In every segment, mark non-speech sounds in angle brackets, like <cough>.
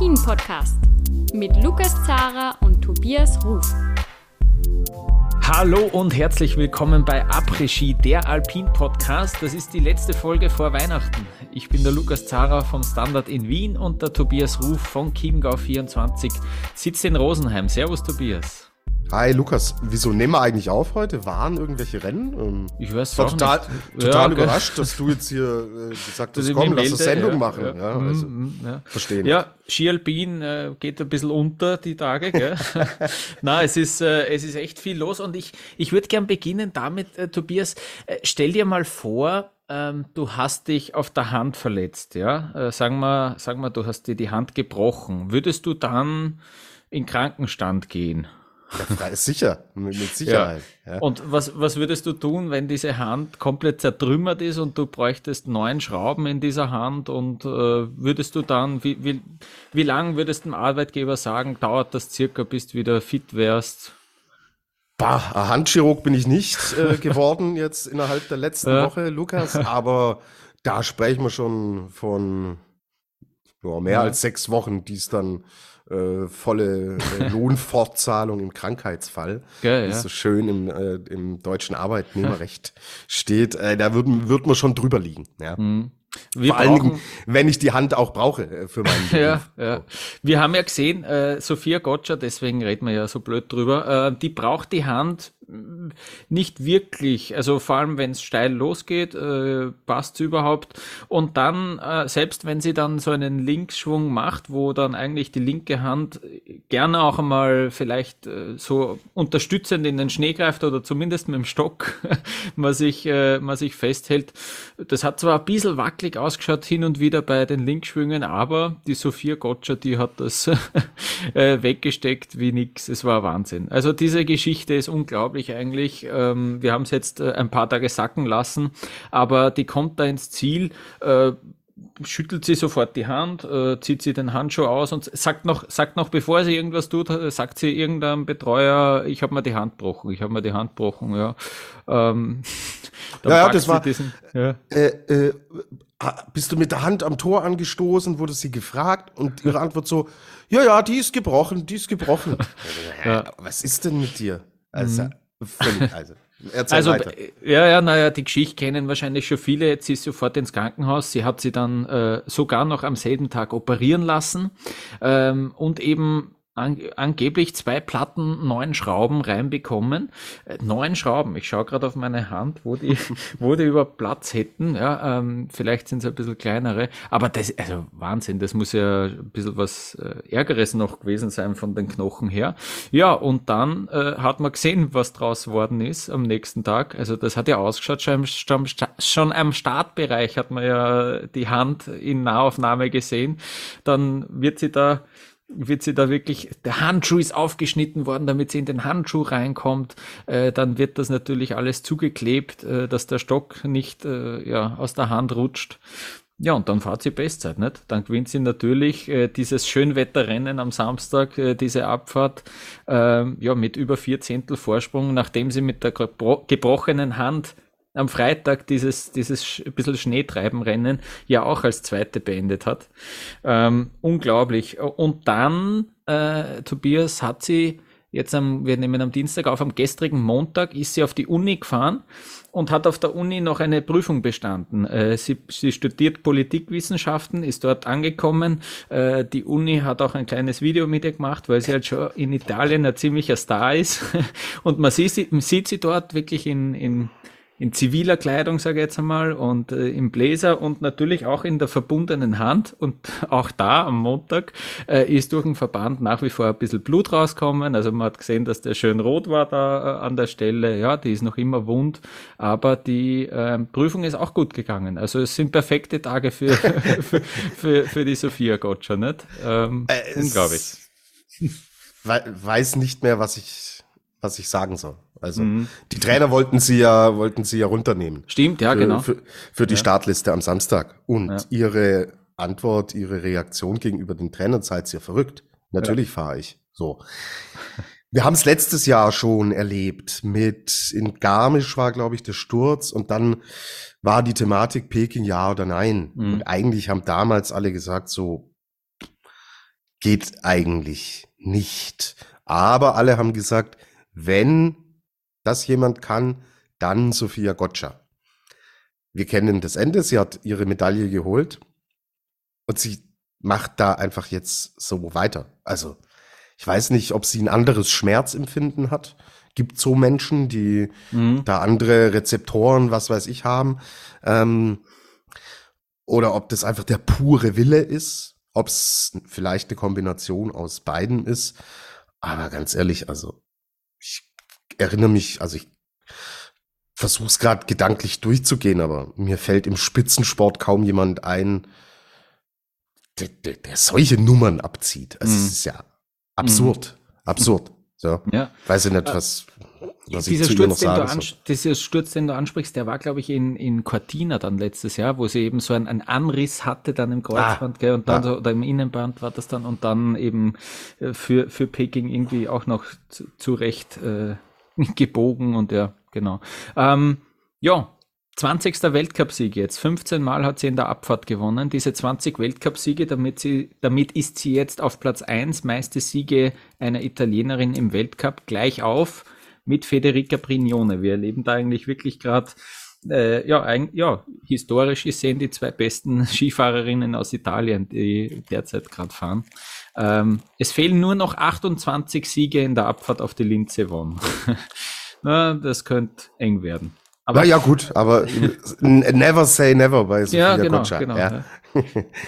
Der Alpin-Podcast mit Lukas Zara und Tobias Ruf. Hallo und herzlich willkommen bei Après-Ski, der Alpin-Podcast. Das ist die letzte Folge vor Weihnachten. Ich bin der Lukas Zara vom Standard in Wien und der Tobias Ruf von Chiemgau24 sitzt in Rosenheim. Servus Tobias. Hi Lukas, wieso nehmen wir eigentlich auf heute? Waren irgendwelche Rennen? Ähm, ich weiß war total, nicht. total ja, überrascht, dass du jetzt hier äh, gesagt hast, komm, lass uns Sendung ja, machen. Ja, ja, also, mm, ja. Verstehen. Ja, Ski Alpin äh, geht ein bisschen unter die Tage. Gell? <laughs> Na, es ist, äh, es ist echt viel los und ich, ich würde gern beginnen damit, äh, Tobias, äh, stell dir mal vor, ähm, du hast dich auf der Hand verletzt, ja? Äh, sagen wir, sagen wir, du hast dir die Hand gebrochen. Würdest du dann in Krankenstand gehen? Ja, sicher, mit, mit Sicherheit. Ja. Ja. Und was, was würdest du tun, wenn diese Hand komplett zertrümmert ist und du bräuchtest neun Schrauben in dieser Hand und äh, würdest du dann, wie, wie, wie lang würdest dem Arbeitgeber sagen, dauert das circa, bis du wieder fit wärst? Bah, Handchirurg bin ich nicht äh, <laughs> geworden jetzt innerhalb der letzten Woche, Lukas, aber da sprechen wir schon von ja, mehr als sechs Wochen, die es dann äh, volle äh, <laughs> Lohnfortzahlung im Krankheitsfall, Geil, wie ja. so schön im, äh, im deutschen Arbeitnehmerrecht <laughs> steht, äh, da würden wird man schon drüber liegen. Ja. Mhm. Wir Vor allen Dingen, wenn ich die Hand auch brauche äh, für meinen <laughs> Beruf. ja, ja. Wir haben ja gesehen, äh, Sophia Gotcha, deswegen reden wir ja so blöd drüber, äh, die braucht die Hand nicht wirklich. Also vor allem, wenn es steil losgeht, äh, passt es überhaupt. Und dann, äh, selbst wenn sie dann so einen Linksschwung macht, wo dann eigentlich die linke Hand gerne auch einmal vielleicht äh, so unterstützend in den Schnee greift oder zumindest mit dem Stock <laughs> man sich, äh, man sich festhält. Das hat zwar ein bisschen wackelig ausgeschaut hin und wieder bei den Linkschwüngen, aber die Sophia Gotcha, die hat das <laughs> äh, weggesteckt wie nix. Es war Wahnsinn. Also diese Geschichte ist unglaublich unglaublich eigentlich. Ähm, wir haben es jetzt äh, ein paar Tage sacken lassen, aber die kommt da ins Ziel. Äh, schüttelt sie sofort die Hand, äh, zieht sie den Handschuh aus und sagt noch, sagt noch, bevor sie irgendwas tut, äh, sagt sie irgendeinem Betreuer, ich habe mir die Hand gebrochen, ich habe mir die Hand gebrochen, ja. Ähm, <laughs> ja, ja, das war, diesen, ja. Äh, äh, bist du mit der Hand am Tor angestoßen, wurde sie gefragt und ihre <laughs> Antwort so, ja, ja, die ist gebrochen, die ist gebrochen. <laughs> ja. Was ist denn mit dir? Also, mhm. Völlig, <laughs> also. also weiter. ja, ja, naja, die Geschichte kennen wahrscheinlich schon viele. Jetzt ist sie sofort ins Krankenhaus. Sie hat sie dann äh, sogar noch am selben Tag operieren lassen ähm, und eben an, angeblich zwei Platten neun Schrauben reinbekommen. Äh, neun Schrauben. Ich schaue gerade auf meine Hand, wo die, <laughs> wo die über Platz hätten. Ja, ähm, vielleicht sind es ein bisschen kleinere. Aber das, also Wahnsinn, das muss ja ein bisschen was äh, Ärgeres noch gewesen sein von den Knochen her. Ja, und dann äh, hat man gesehen, was draus worden ist am nächsten Tag. Also das hat ja ausgeschaut, schon, schon, schon am Startbereich hat man ja die Hand in Nahaufnahme gesehen. Dann wird sie da wird sie da wirklich, der Handschuh ist aufgeschnitten worden, damit sie in den Handschuh reinkommt. Äh, dann wird das natürlich alles zugeklebt, äh, dass der Stock nicht äh, ja, aus der Hand rutscht. Ja, und dann fahrt sie Bestzeit, nicht? Dann gewinnt sie natürlich äh, dieses Schönwetterrennen am Samstag, äh, diese Abfahrt, äh, ja, mit über vier Zehntel Vorsprung, nachdem sie mit der gebrochenen Hand am Freitag dieses, dieses bisschen Schneetreibenrennen ja auch als zweite beendet hat. Ähm, unglaublich. Und dann, äh, Tobias, hat sie jetzt am, wir nehmen am Dienstag auf, am gestrigen Montag ist sie auf die Uni gefahren und hat auf der Uni noch eine Prüfung bestanden. Äh, sie, sie studiert Politikwissenschaften, ist dort angekommen. Äh, die Uni hat auch ein kleines Video mit ihr gemacht, weil sie halt schon in Italien ein ziemlicher Star ist. <laughs> und man sieht sie, sieht sie dort wirklich in, in in ziviler Kleidung, sage ich jetzt einmal, und äh, im Bläser und natürlich auch in der verbundenen Hand. Und <laughs> auch da am Montag äh, ist durch den Verband nach wie vor ein bisschen Blut rauskommen. Also man hat gesehen, dass der schön rot war da äh, an der Stelle. Ja, die ist noch immer wund, aber die äh, Prüfung ist auch gut gegangen. Also es sind perfekte Tage für, <laughs> für, für, für, die Sophia Gotcha, nicht? Ähm, äh, unglaublich. <laughs> Weiß nicht mehr, was ich, was ich sagen soll. Also mhm. die Trainer wollten sie ja, wollten sie ja runternehmen. Stimmt, ja, für, genau. Für, für die ja. Startliste am Samstag. Und ja. ihre Antwort, ihre Reaktion gegenüber den Trainern, seid ihr verrückt. Natürlich ja. fahre ich. So. Wir haben es letztes Jahr schon erlebt. Mit in Garmisch war, glaube ich, der Sturz und dann war die Thematik Peking ja oder nein. Mhm. Und eigentlich haben damals alle gesagt, so, geht eigentlich nicht. Aber alle haben gesagt, wenn das jemand kann, dann Sophia Gotcha. Wir kennen das Ende. Sie hat ihre Medaille geholt und sie macht da einfach jetzt so weiter. Also, ich weiß nicht, ob sie ein anderes Schmerzempfinden hat. Gibt so Menschen, die mhm. da andere Rezeptoren, was weiß ich, haben. Ähm, oder ob das einfach der pure Wille ist. Ob es vielleicht eine Kombination aus beiden ist. Aber ganz ehrlich, also erinnere mich, also ich versuche es gerade gedanklich durchzugehen, aber mir fällt im Spitzensport kaum jemand ein, der, der, der solche Nummern abzieht. Also mm. es ist ja absurd, mm. absurd. So, ja. weiß ich nicht, äh, was, was dieser ich zu Sturz, noch sagen soll. Dieser Sturz, den du ansprichst, der war, glaube ich, in, in Cortina dann letztes Jahr, wo sie eben so einen, einen Anriss hatte dann im Kreuzband, ah, gell, und dann ah. so, oder im Innenband war das dann, und dann eben äh, für, für Peking irgendwie auch noch zu, zu Recht äh, <laughs> gebogen und ja, genau. Ähm, ja, 20. Weltcupsieg jetzt. 15 Mal hat sie in der Abfahrt gewonnen. Diese 20 Weltcupsiege, damit, damit ist sie jetzt auf Platz 1, meiste Siege einer Italienerin im Weltcup, gleich auf mit Federica Brignone. Wir erleben da eigentlich wirklich gerade, äh, ja, ein, ja, historisch gesehen die zwei besten <laughs> Skifahrerinnen aus Italien, die derzeit gerade fahren. Ähm, es fehlen nur noch 28 Siege in der Abfahrt auf die Linze Won. <laughs> Na, das könnte eng werden. Aber, ja, ja, gut, aber never say never bei Sophia ja, genau, Gotcha. Genau, ja.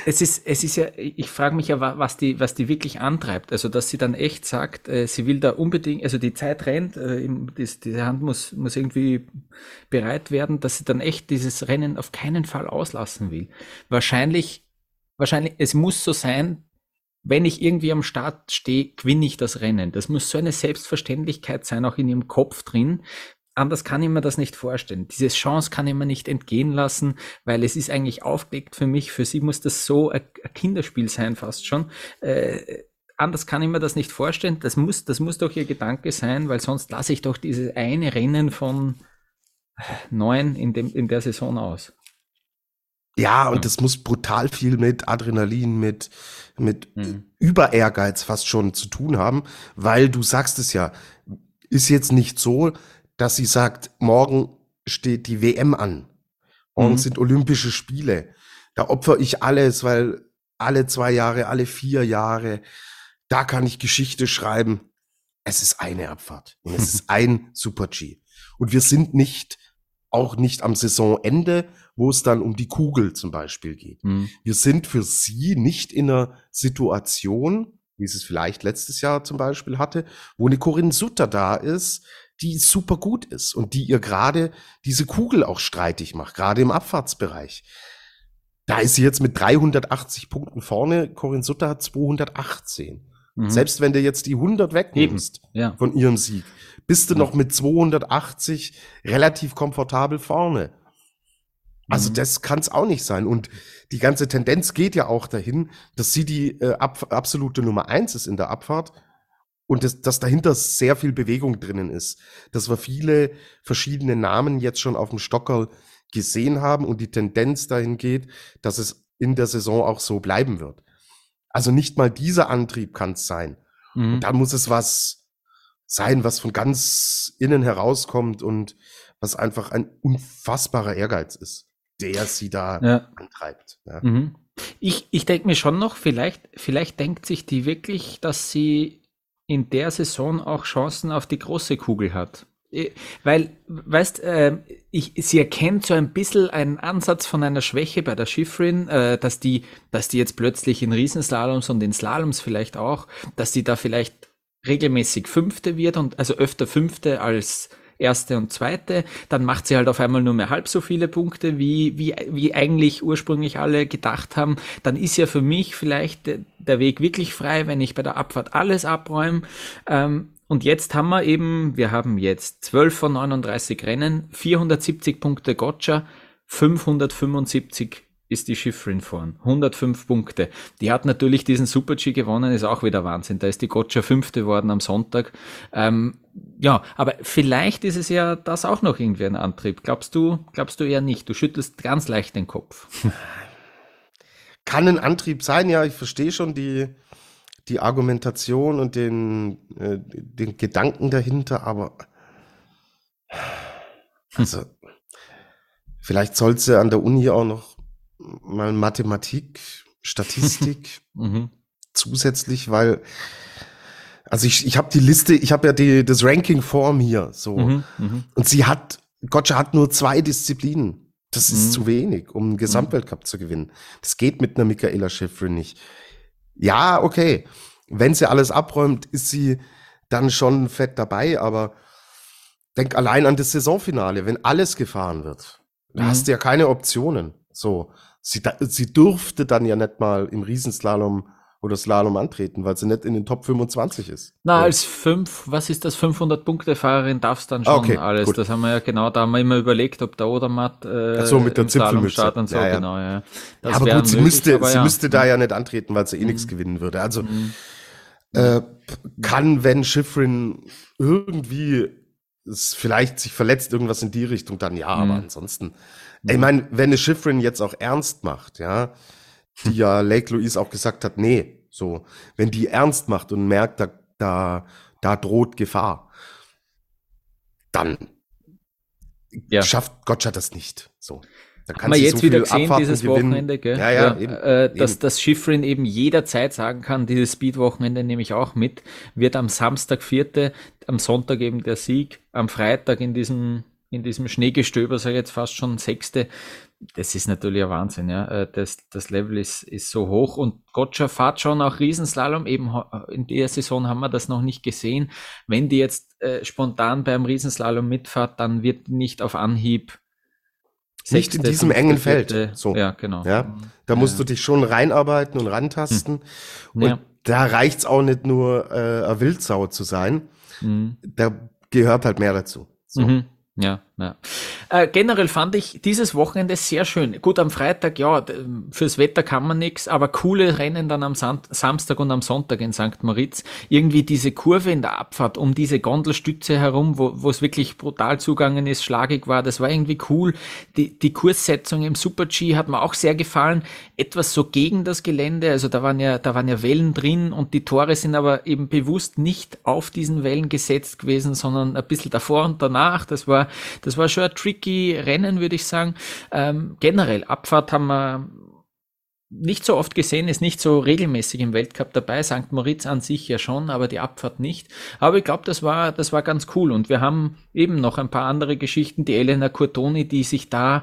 es ist, es ist ja, ich frage mich ja, was die, was die wirklich antreibt. Also, dass sie dann echt sagt, äh, sie will da unbedingt, also die Zeit rennt, äh, das, diese Hand muss, muss irgendwie bereit werden, dass sie dann echt dieses Rennen auf keinen Fall auslassen will. Wahrscheinlich, wahrscheinlich, es muss so sein, wenn ich irgendwie am Start stehe, gewinne ich das Rennen. Das muss so eine Selbstverständlichkeit sein, auch in ihrem Kopf drin. Anders kann ich mir das nicht vorstellen. Diese Chance kann ich mir nicht entgehen lassen, weil es ist eigentlich aufgelegt für mich. Für sie muss das so ein, Kinderspiel sein, fast schon. Äh, anders kann ich mir das nicht vorstellen. Das muss, das muss doch ihr Gedanke sein, weil sonst lasse ich doch dieses eine Rennen von neun in, dem, in der Saison aus. Ja, und das muss brutal viel mit Adrenalin, mit, mit mhm. Über Ehrgeiz fast schon zu tun haben, weil du sagst es ja, ist jetzt nicht so, dass sie sagt, morgen steht die WM an. Morgen mhm. sind Olympische Spiele. Da opfer ich alles, weil alle zwei Jahre, alle vier Jahre, da kann ich Geschichte schreiben. Es ist eine Abfahrt und es <laughs> ist ein Super G. Und wir sind nicht, auch nicht am Saisonende, wo es dann um die Kugel zum Beispiel geht. Mhm. Wir sind für sie nicht in einer Situation, wie sie es vielleicht letztes Jahr zum Beispiel hatte, wo eine Corinne Sutter da ist, die super gut ist und die ihr gerade diese Kugel auch streitig macht, gerade im Abfahrtsbereich. Da ist sie jetzt mit 380 Punkten vorne. Corinne Sutter hat 218. Mhm. Selbst wenn du jetzt die 100 wegnimmst ja. von ihrem Sieg, bist du ja. noch mit 280 relativ komfortabel vorne. Also mhm. das kann es auch nicht sein. Und die ganze Tendenz geht ja auch dahin, dass sie die äh, ab, absolute Nummer eins ist in der Abfahrt und das, dass dahinter sehr viel Bewegung drinnen ist. Dass wir viele verschiedene Namen jetzt schon auf dem Stockerl gesehen haben und die Tendenz dahin geht, dass es in der Saison auch so bleiben wird. Also nicht mal dieser Antrieb kann es sein. Mhm. Und dann muss es was sein, was von ganz innen herauskommt und was einfach ein unfassbarer Ehrgeiz ist der sie da ja. antreibt. Ja. Mhm. Ich, ich denke mir schon noch, vielleicht, vielleicht denkt sich die wirklich, dass sie in der Saison auch Chancen auf die große Kugel hat. Äh, weil, weißt, äh, ich, sie erkennt so ein bisschen einen Ansatz von einer Schwäche bei der Schifrin, äh, dass die, dass die jetzt plötzlich in Riesenslaloms und in Slaloms vielleicht auch, dass die da vielleicht regelmäßig Fünfte wird und also öfter Fünfte als erste und zweite, dann macht sie halt auf einmal nur mehr halb so viele Punkte, wie, wie, wie eigentlich ursprünglich alle gedacht haben, dann ist ja für mich vielleicht der Weg wirklich frei, wenn ich bei der Abfahrt alles abräume. Ähm, und jetzt haben wir eben, wir haben jetzt 12 von 39 Rennen, 470 Punkte Gotcha, 575 ist die Schifrin vorn. 105 Punkte. Die hat natürlich diesen Super-G gewonnen, ist auch wieder Wahnsinn. Da ist die Gotcha fünfte worden am Sonntag. Ähm, ja, aber vielleicht ist es ja das auch noch irgendwie ein Antrieb. Glaubst du, glaubst du eher nicht? Du schüttelst ganz leicht den Kopf. <laughs> Kann ein Antrieb sein, ja, ich verstehe schon die, die Argumentation und den, äh, den Gedanken dahinter, aber <sighs> also vielleicht soll sie an der Uni auch noch mal Mathematik, Statistik <laughs> mhm. zusätzlich, weil also ich, ich habe die Liste, ich habe ja die, das Ranking Form hier so mhm, mh. und sie hat Gotcha hat nur zwei Disziplinen. Das ist mhm. zu wenig, um einen Gesamtweltcup mhm. zu gewinnen. Das geht mit einer Michaela Schifrin nicht. Ja, okay. Wenn sie alles abräumt, ist sie dann schon fett dabei, aber denk allein an das Saisonfinale, wenn alles gefahren wird. Da hast mhm. du ja keine Optionen. So. Sie, sie durfte dann ja nicht mal im Riesenslalom oder Slalom antreten, weil sie nicht in den Top 25 ist. Na, ja. als fünf, was ist das, 500-Punkte-Fahrerin darfst dann schon okay, alles. Gut. Das haben wir ja genau, da haben wir immer überlegt, ob der Odermatt äh, so, mit der Zipfelmütze. und so, ja, ja. genau, ja. Das aber gut, sie möglich, müsste, sie müsste da ja nicht antreten, weil sie eh mhm. nichts gewinnen würde. Also mhm. äh, kann, wenn Schifrin irgendwie es vielleicht sich verletzt, irgendwas in die Richtung, dann ja, mhm. aber ansonsten. Ich meine, wenn eine Schifrin jetzt auch ernst macht, ja, die ja Lake Louise auch gesagt hat, nee, so, wenn die ernst macht und merkt, da, da, da droht Gefahr, dann ja. schafft Gotcha das nicht. So. Da kann Haben wir jetzt so wieder gesehen, Abfahrten dieses gewinnen. Wochenende, gell? Ja, ja, ja eben, äh, dass, eben. dass Schifrin eben jederzeit sagen kann, dieses Speed-Wochenende nehme ich auch mit, wird am Samstag vierte, am Sonntag eben der Sieg, am Freitag in diesem in diesem Schneegestöber, sage ich jetzt fast schon Sechste, das ist natürlich ein Wahnsinn, ja. Äh, das, das Level ist, ist so hoch und Gotcha fährt schon auch Riesenslalom. Eben in der Saison haben wir das noch nicht gesehen. Wenn die jetzt äh, spontan beim Riesenslalom mitfahrt, dann wird nicht auf Anhieb nicht in diesem engen Feld. So. Ja, genau. Ja, da musst ja. du dich schon reinarbeiten und rantasten. Hm. Und ja. da reicht's auch nicht nur, äh, eine Wildsau zu sein. Mhm. Da gehört halt mehr dazu. So. Mhm. Ja, ja. Äh, generell fand ich dieses Wochenende sehr schön. Gut, am Freitag, ja, fürs Wetter kann man nichts, aber coole Rennen dann am Sam Samstag und am Sonntag in St. Moritz. Irgendwie diese Kurve in der Abfahrt um diese Gondelstütze herum, wo, wo es wirklich brutal zugangen ist, schlagig war, das war irgendwie cool. Die, die Kurssetzung im Super-G hat mir auch sehr gefallen. Etwas so gegen das Gelände, also da waren ja, da waren ja Wellen drin und die Tore sind aber eben bewusst nicht auf diesen Wellen gesetzt gewesen, sondern ein bisschen davor und danach. Das war, das war schon ein tricky Rennen, würde ich sagen. Ähm, generell, Abfahrt haben wir nicht so oft gesehen, ist nicht so regelmäßig im Weltcup dabei. St. Moritz an sich ja schon, aber die Abfahrt nicht. Aber ich glaube, das war, das war ganz cool. Und wir haben eben noch ein paar andere Geschichten. Die Elena Curtoni, die sich da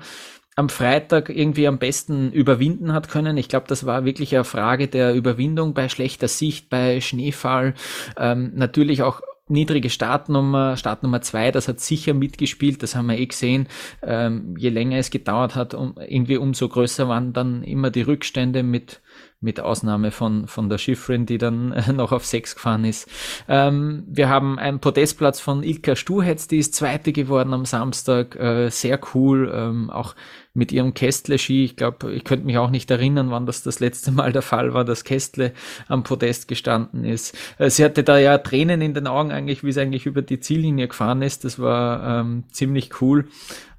am Freitag irgendwie am besten überwinden hat können. Ich glaube, das war wirklich eine Frage der Überwindung bei schlechter Sicht, bei Schneefall. Ähm, natürlich auch niedrige Startnummer, Startnummer zwei, das hat sicher mitgespielt, das haben wir eh gesehen. Ähm, je länger es gedauert hat, um, irgendwie umso größer waren dann immer die Rückstände mit mit Ausnahme von, von der Schifrin, die dann <laughs> noch auf sechs gefahren ist. Ähm, wir haben einen Podestplatz von Ilka Stuhetz, die ist Zweite geworden am Samstag, äh, sehr cool, ähm, auch mit ihrem Kästle-Ski. Ich glaube, ich könnte mich auch nicht erinnern, wann das das letzte Mal der Fall war, dass Kästle am Podest gestanden ist. Äh, sie hatte da ja Tränen in den Augen eigentlich, wie sie eigentlich über die Ziellinie gefahren ist. Das war ähm, ziemlich cool.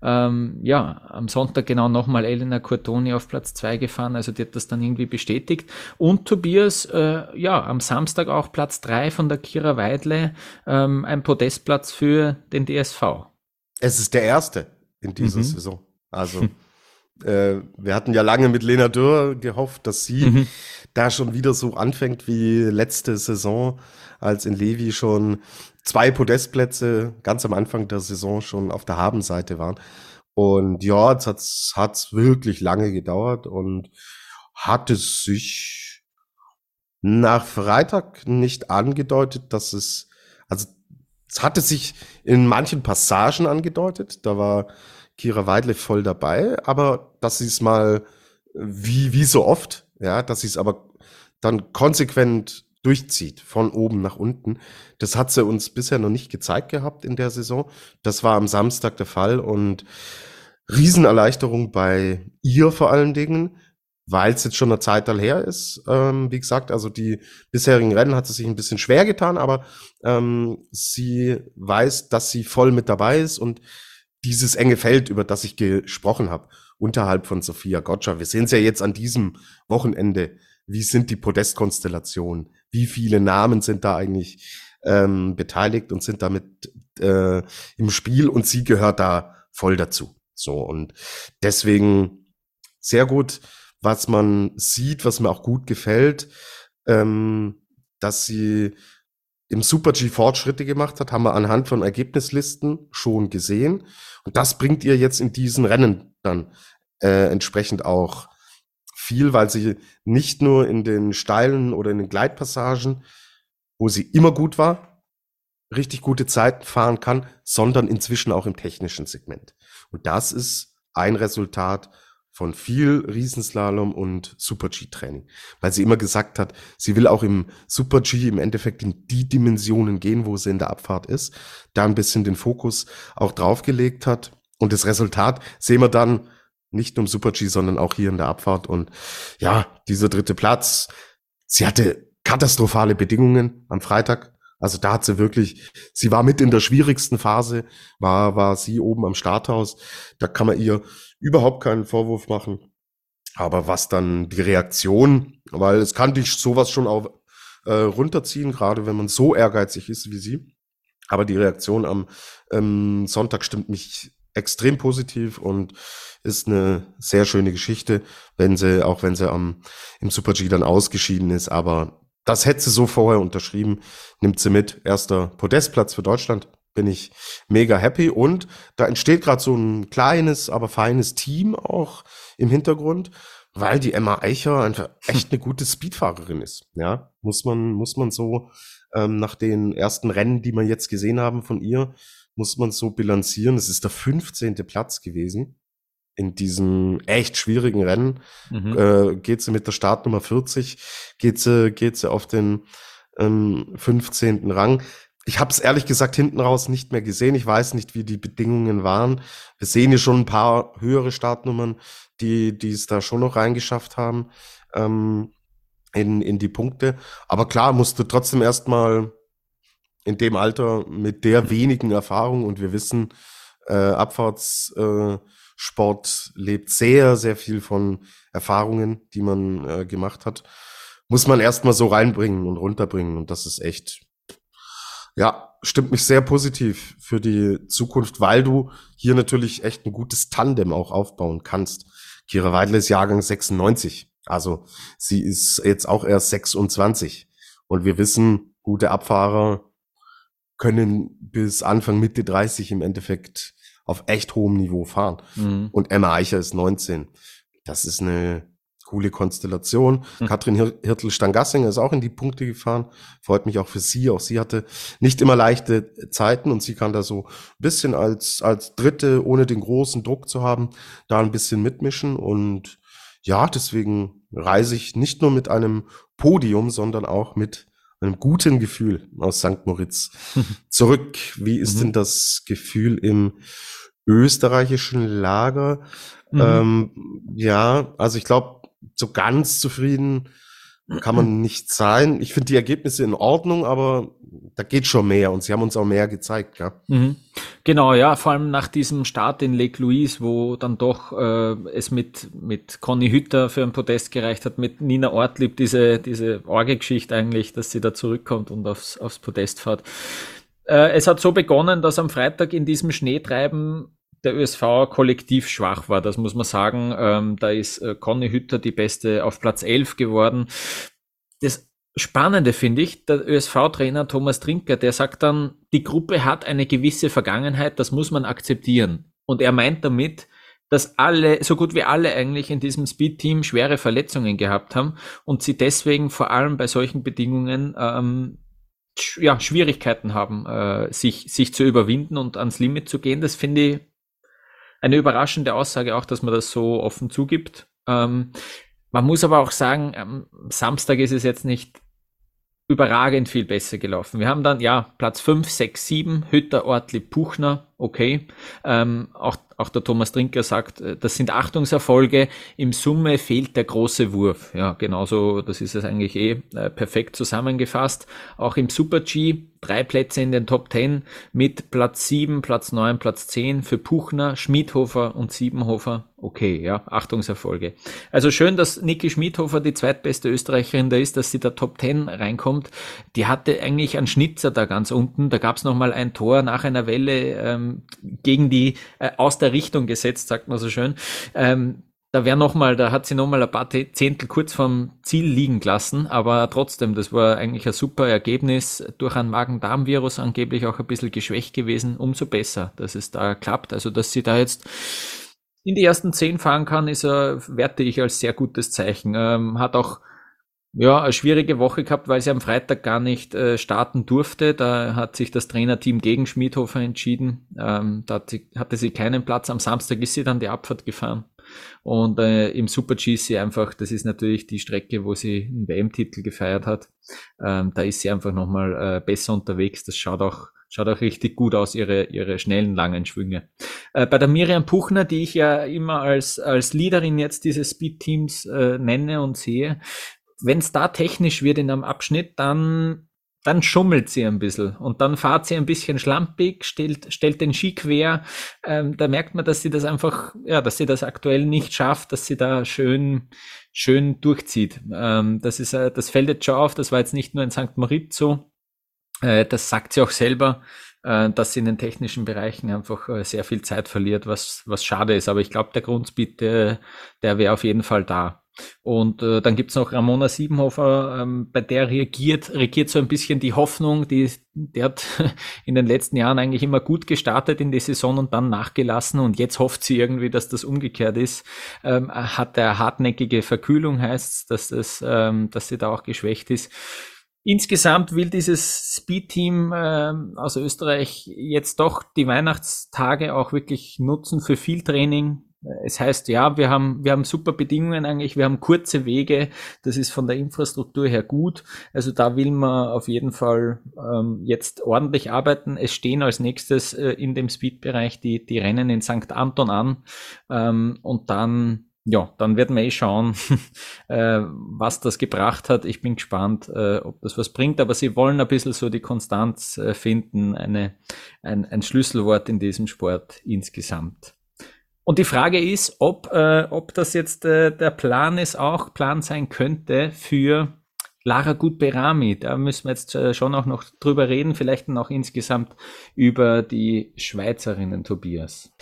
Ähm, ja, am Sonntag genau nochmal Elena Cortoni auf Platz zwei gefahren, also die hat das dann irgendwie bestätigt. Und Tobias, äh, ja, am Samstag auch Platz drei von der Kira Weidle, ähm, ein Podestplatz für den DSV. Es ist der erste in dieser mhm. Saison. Also äh, wir hatten ja lange mit Lena Dürr gehofft, dass sie mhm. da schon wieder so anfängt wie letzte Saison, als in Levi schon zwei Podestplätze ganz am Anfang der Saison schon auf der Habenseite waren. Und ja, jetzt hat's hat's wirklich lange gedauert und hat es sich nach Freitag nicht angedeutet, dass es, also es hatte sich in manchen Passagen angedeutet. Da war Kira Weidle voll dabei, aber dass sie es mal, wie, wie so oft, ja, dass sie es aber dann konsequent durchzieht, von oben nach unten. Das hat sie uns bisher noch nicht gezeigt gehabt in der Saison. Das war am Samstag der Fall und Riesenerleichterung bei ihr vor allen Dingen, weil es jetzt schon eine Zeit her ist. Ähm, wie gesagt, also die bisherigen Rennen hat sie sich ein bisschen schwer getan, aber ähm, sie weiß, dass sie voll mit dabei ist und dieses enge Feld, über das ich gesprochen habe, unterhalb von Sophia Gotcha. Wir sehen es ja jetzt an diesem Wochenende. Wie sind die Podestkonstellationen? wie viele Namen sind da eigentlich ähm, beteiligt und sind damit äh, im Spiel und sie gehört da voll dazu. So und deswegen sehr gut, was man sieht, was mir auch gut gefällt, ähm, dass sie im Super G Fortschritte gemacht hat, haben wir anhand von Ergebnislisten schon gesehen. Und das bringt ihr jetzt in diesen Rennen dann äh, entsprechend auch viel, weil sie nicht nur in den steilen oder in den Gleitpassagen, wo sie immer gut war, richtig gute Zeiten fahren kann, sondern inzwischen auch im technischen Segment. Und das ist ein Resultat von viel Riesenslalom und Super-G-Training. Weil sie immer gesagt hat, sie will auch im Super-G im Endeffekt in die Dimensionen gehen, wo sie in der Abfahrt ist, da ein bisschen den Fokus auch draufgelegt hat. Und das Resultat sehen wir dann nicht nur im Super-G, sondern auch hier in der Abfahrt. Und ja, dieser dritte Platz, sie hatte katastrophale Bedingungen am Freitag. Also da hat sie wirklich, sie war mit in der schwierigsten Phase, war, war sie oben am Starthaus. Da kann man ihr überhaupt keinen Vorwurf machen. Aber was dann die Reaktion, weil es kann dich sowas schon auch äh, runterziehen, gerade wenn man so ehrgeizig ist wie sie. Aber die Reaktion am ähm, Sonntag stimmt mich extrem positiv und ist eine sehr schöne Geschichte, wenn sie, auch wenn sie am, im Super G dann ausgeschieden ist. Aber das hätte sie so vorher unterschrieben, nimmt sie mit. Erster Podestplatz für Deutschland bin ich mega happy und da entsteht gerade so ein kleines, aber feines Team auch im Hintergrund, weil die Emma Eicher einfach echt eine gute Speedfahrerin ist. Ja, muss man, muss man so ähm, nach den ersten Rennen, die wir jetzt gesehen haben von ihr, muss man so bilanzieren. Es ist der 15. Platz gewesen in diesem echt schwierigen Rennen. Mhm. Äh, geht sie mit der Startnummer 40, geht sie, geht sie auf den ähm, 15. Rang. Ich habe es ehrlich gesagt hinten raus nicht mehr gesehen. Ich weiß nicht, wie die Bedingungen waren. Wir sehen hier schon ein paar höhere Startnummern, die die es da schon noch reingeschafft haben ähm, in, in die Punkte. Aber klar, musste trotzdem erstmal in dem Alter mit der wenigen Erfahrung und wir wissen, äh, Abfahrtssport äh, lebt sehr, sehr viel von Erfahrungen, die man äh, gemacht hat, muss man erstmal so reinbringen und runterbringen und das ist echt ja, stimmt mich sehr positiv für die Zukunft, weil du hier natürlich echt ein gutes Tandem auch aufbauen kannst. Kira Weidle ist Jahrgang 96. Also sie ist jetzt auch erst 26. Und wir wissen, gute Abfahrer können bis Anfang Mitte 30 im Endeffekt auf echt hohem Niveau fahren. Mhm. Und Emma Eicher ist 19. Das ist eine coole Konstellation. Mhm. Katrin Hirtel-Stangassinger ist auch in die Punkte gefahren. Freut mich auch für sie. Auch sie hatte nicht immer leichte Zeiten und sie kann da so ein bisschen als, als Dritte, ohne den großen Druck zu haben, da ein bisschen mitmischen. Und ja, deswegen reise ich nicht nur mit einem Podium, sondern auch mit einem guten Gefühl aus St. Moritz <laughs> zurück. Wie ist mhm. denn das Gefühl im österreichischen Lager? Mhm. Ähm, ja, also ich glaube, so ganz zufrieden kann man nicht sein. Ich finde die Ergebnisse in Ordnung, aber da geht schon mehr und sie haben uns auch mehr gezeigt, ja. Mhm. Genau, ja, vor allem nach diesem Start in Lake Louise, wo dann doch äh, es mit, mit Conny Hütter für ein Podest gereicht hat, mit Nina Ortlieb, diese, diese Orgelgeschichte eigentlich, dass sie da zurückkommt und aufs, aufs Podest fährt. Äh, es hat so begonnen, dass am Freitag in diesem Schneetreiben der ÖSV kollektiv schwach war, das muss man sagen. Ähm, da ist äh, Conny Hütter die Beste auf Platz 11 geworden. Das Spannende finde ich, der ÖSV-Trainer Thomas Trinker, der sagt dann, die Gruppe hat eine gewisse Vergangenheit, das muss man akzeptieren. Und er meint damit, dass alle, so gut wie alle eigentlich in diesem Speed-Team schwere Verletzungen gehabt haben und sie deswegen vor allem bei solchen Bedingungen ähm, ja, Schwierigkeiten haben, äh, sich, sich zu überwinden und ans Limit zu gehen. Das finde ich eine überraschende Aussage auch, dass man das so offen zugibt. Ähm, man muss aber auch sagen, am Samstag ist es jetzt nicht überragend viel besser gelaufen. Wir haben dann, ja, Platz 5, 6, 7, Hütter, Ortli, Puchner, okay. Ähm, auch, auch der Thomas Trinker sagt, äh, das sind Achtungserfolge. Im Summe fehlt der große Wurf. Ja, genauso, das ist es eigentlich eh äh, perfekt zusammengefasst. Auch im Super G drei Plätze in den Top 10 mit Platz 7, Platz 9, Platz 10 für Puchner, Schmidhofer und Siebenhofer. Okay, ja, Achtungserfolge. Also schön, dass Niki Schmidhofer die zweitbeste Österreicherin da ist, dass sie da Top 10 reinkommt. Die hatte eigentlich einen Schnitzer da ganz unten. Da gab's noch mal ein Tor nach einer Welle ähm, gegen die äh, aus der Richtung gesetzt, sagt man so schön. Ähm, da wäre noch mal, da hat sie noch mal ein paar Zehntel kurz vom Ziel liegen gelassen, aber trotzdem, das war eigentlich ein super Ergebnis. Durch ein Magen-Darm-Virus angeblich auch ein bisschen geschwächt gewesen. Umso besser, dass es da klappt. Also, dass sie da jetzt in die ersten zehn fahren kann, ist, äh, werte ich als sehr gutes Zeichen. Ähm, hat auch ja, eine schwierige Woche gehabt, weil sie am Freitag gar nicht äh, starten durfte. Da hat sich das Trainerteam gegen Schmidhofer entschieden. Ähm, da hat sie, hatte sie keinen Platz. Am Samstag ist sie dann die Abfahrt gefahren. Und äh, im Super G sie einfach, das ist natürlich die Strecke, wo sie einen WM-Titel gefeiert hat. Ähm, da ist sie einfach nochmal äh, besser unterwegs. Das schaut auch, schaut auch richtig gut aus, ihre, ihre schnellen, langen Schwünge. Äh, bei der Miriam Puchner, die ich ja immer als, als Leaderin jetzt dieses Speed-Teams äh, nenne und sehe, wenn es da technisch wird in einem Abschnitt, dann dann schummelt sie ein bisschen und dann fahrt sie ein bisschen schlampig, stellt, stellt den Ski quer. Ähm, da merkt man, dass sie das einfach, ja, dass sie das aktuell nicht schafft, dass sie da schön, schön durchzieht. Ähm, das ist, äh, das fällt jetzt schon auf. Das war jetzt nicht nur in St. Moritz so. Äh, das sagt sie auch selber, äh, dass sie in den technischen Bereichen einfach äh, sehr viel Zeit verliert, was, was schade ist. Aber ich glaube, der Grundspeed, der, der wäre auf jeden Fall da. Und äh, dann gibt's noch Ramona Siebenhofer, ähm, bei der reagiert, regiert so ein bisschen die Hoffnung, die, die hat <laughs> in den letzten Jahren eigentlich immer gut gestartet in die Saison und dann nachgelassen und jetzt hofft sie irgendwie, dass das umgekehrt ist. Ähm, hat der hartnäckige Verkühlung heißt, dass das, ähm, dass sie da auch geschwächt ist. Insgesamt will dieses Speed-Team äh, aus Österreich jetzt doch die Weihnachtstage auch wirklich nutzen für viel Training, es heißt, ja, wir haben, wir haben super Bedingungen eigentlich, wir haben kurze Wege, das ist von der Infrastruktur her gut. Also da will man auf jeden Fall ähm, jetzt ordentlich arbeiten. Es stehen als nächstes äh, in dem Speed-Bereich die, die Rennen in St. Anton an ähm, und dann ja, dann werden wir eh schauen, <laughs> äh, was das gebracht hat. Ich bin gespannt, äh, ob das was bringt, aber sie wollen ein bisschen so die Konstanz äh, finden, eine, ein, ein Schlüsselwort in diesem Sport insgesamt. Und die Frage ist, ob, äh, ob das jetzt äh, der Plan ist, auch Plan sein könnte für Lara Gutberami. Da müssen wir jetzt äh, schon auch noch drüber reden, vielleicht noch insgesamt über die Schweizerinnen, Tobias.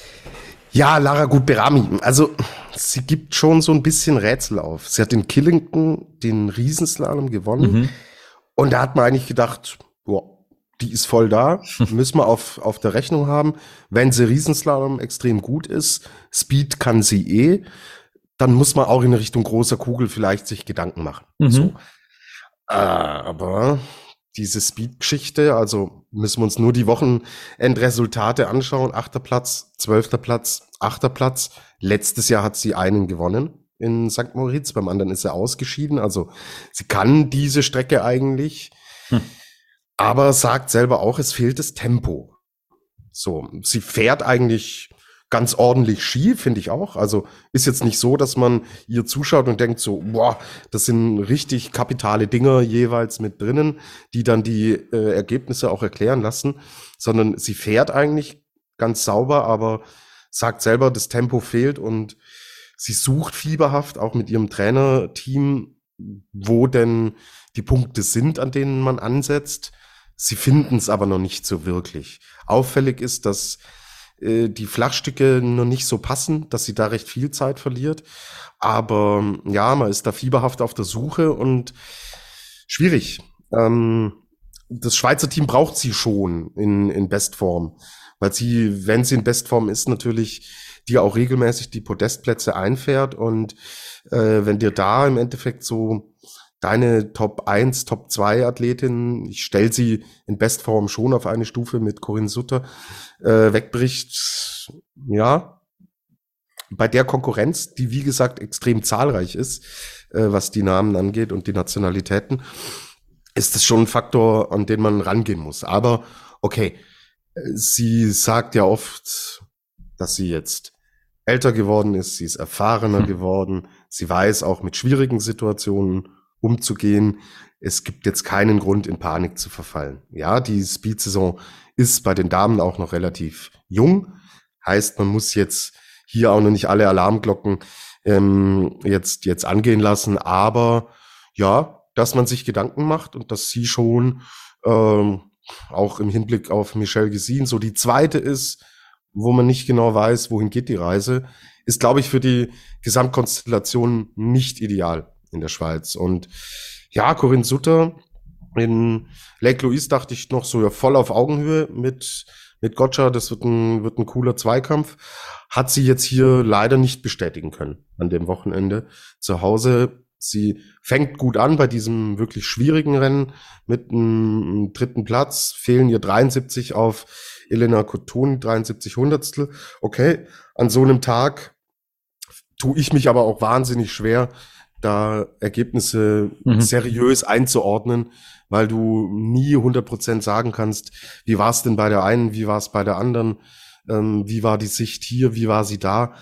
Ja, Lara Gutberami. Also, sie gibt schon so ein bisschen Rätsel auf. Sie hat in Killington den Riesenslalom gewonnen. Mhm. Und da hat man eigentlich gedacht, boah, die ist voll da, <laughs> müssen wir auf, auf der Rechnung haben. Wenn sie Riesenslalom extrem gut ist, Speed kann sie eh, dann muss man auch in Richtung großer Kugel vielleicht sich Gedanken machen. Mhm. So. Aber diese Speed-Geschichte, also müssen wir uns nur die Wochenendresultate anschauen. Achter Platz, zwölfter Platz, achter Platz. Letztes Jahr hat sie einen gewonnen in St. Moritz, beim anderen ist er ausgeschieden. Also sie kann diese Strecke eigentlich. Hm aber sagt selber auch, es fehlt das Tempo. So, sie fährt eigentlich ganz ordentlich Ski, finde ich auch. Also ist jetzt nicht so, dass man ihr zuschaut und denkt so, boah, das sind richtig kapitale Dinger jeweils mit drinnen, die dann die äh, Ergebnisse auch erklären lassen, sondern sie fährt eigentlich ganz sauber, aber sagt selber, das Tempo fehlt und sie sucht fieberhaft auch mit ihrem Trainerteam, wo denn die Punkte sind, an denen man ansetzt. Sie finden es aber noch nicht so wirklich. Auffällig ist, dass äh, die Flachstücke noch nicht so passen, dass sie da recht viel Zeit verliert. Aber ja, man ist da fieberhaft auf der Suche und schwierig. Ähm, das Schweizer Team braucht sie schon in, in Bestform, weil sie, wenn sie in Bestform ist, natürlich die auch regelmäßig die Podestplätze einfährt und äh, wenn dir da im Endeffekt so deine Top 1, Top 2 Athletin, ich stelle sie in Bestform schon auf eine Stufe mit Corinne Sutter, äh, wegbricht, ja, bei der Konkurrenz, die wie gesagt extrem zahlreich ist, äh, was die Namen angeht und die Nationalitäten, ist das schon ein Faktor, an den man rangehen muss. Aber okay, sie sagt ja oft, dass sie jetzt älter geworden ist, sie ist erfahrener hm. geworden, sie weiß auch mit schwierigen Situationen umzugehen. es gibt jetzt keinen Grund, in Panik zu verfallen. Ja, die Speed-Saison ist bei den Damen auch noch relativ jung. Heißt, man muss jetzt hier auch noch nicht alle Alarmglocken ähm, jetzt, jetzt angehen lassen. Aber ja, dass man sich Gedanken macht und dass sie schon ähm, auch im Hinblick auf Michelle Gesin so die zweite ist, wo man nicht genau weiß, wohin geht die Reise, ist, glaube ich, für die Gesamtkonstellation nicht ideal in der Schweiz. Und ja, Corinne Sutter in Lake Louise dachte ich noch so ja, voll auf Augenhöhe mit, mit Gotcha. Das wird ein, wird ein cooler Zweikampf. Hat sie jetzt hier leider nicht bestätigen können an dem Wochenende. Zu Hause Sie fängt gut an bei diesem wirklich schwierigen Rennen mit einem dritten Platz. Fehlen ihr 73 auf Elena Cotoni, 73 Hundertstel. Okay, an so einem Tag tue ich mich aber auch wahnsinnig schwer, da Ergebnisse mhm. seriös einzuordnen, weil du nie 100% sagen kannst, wie war es denn bei der einen, wie war es bei der anderen, ähm, wie war die Sicht hier, wie war sie da.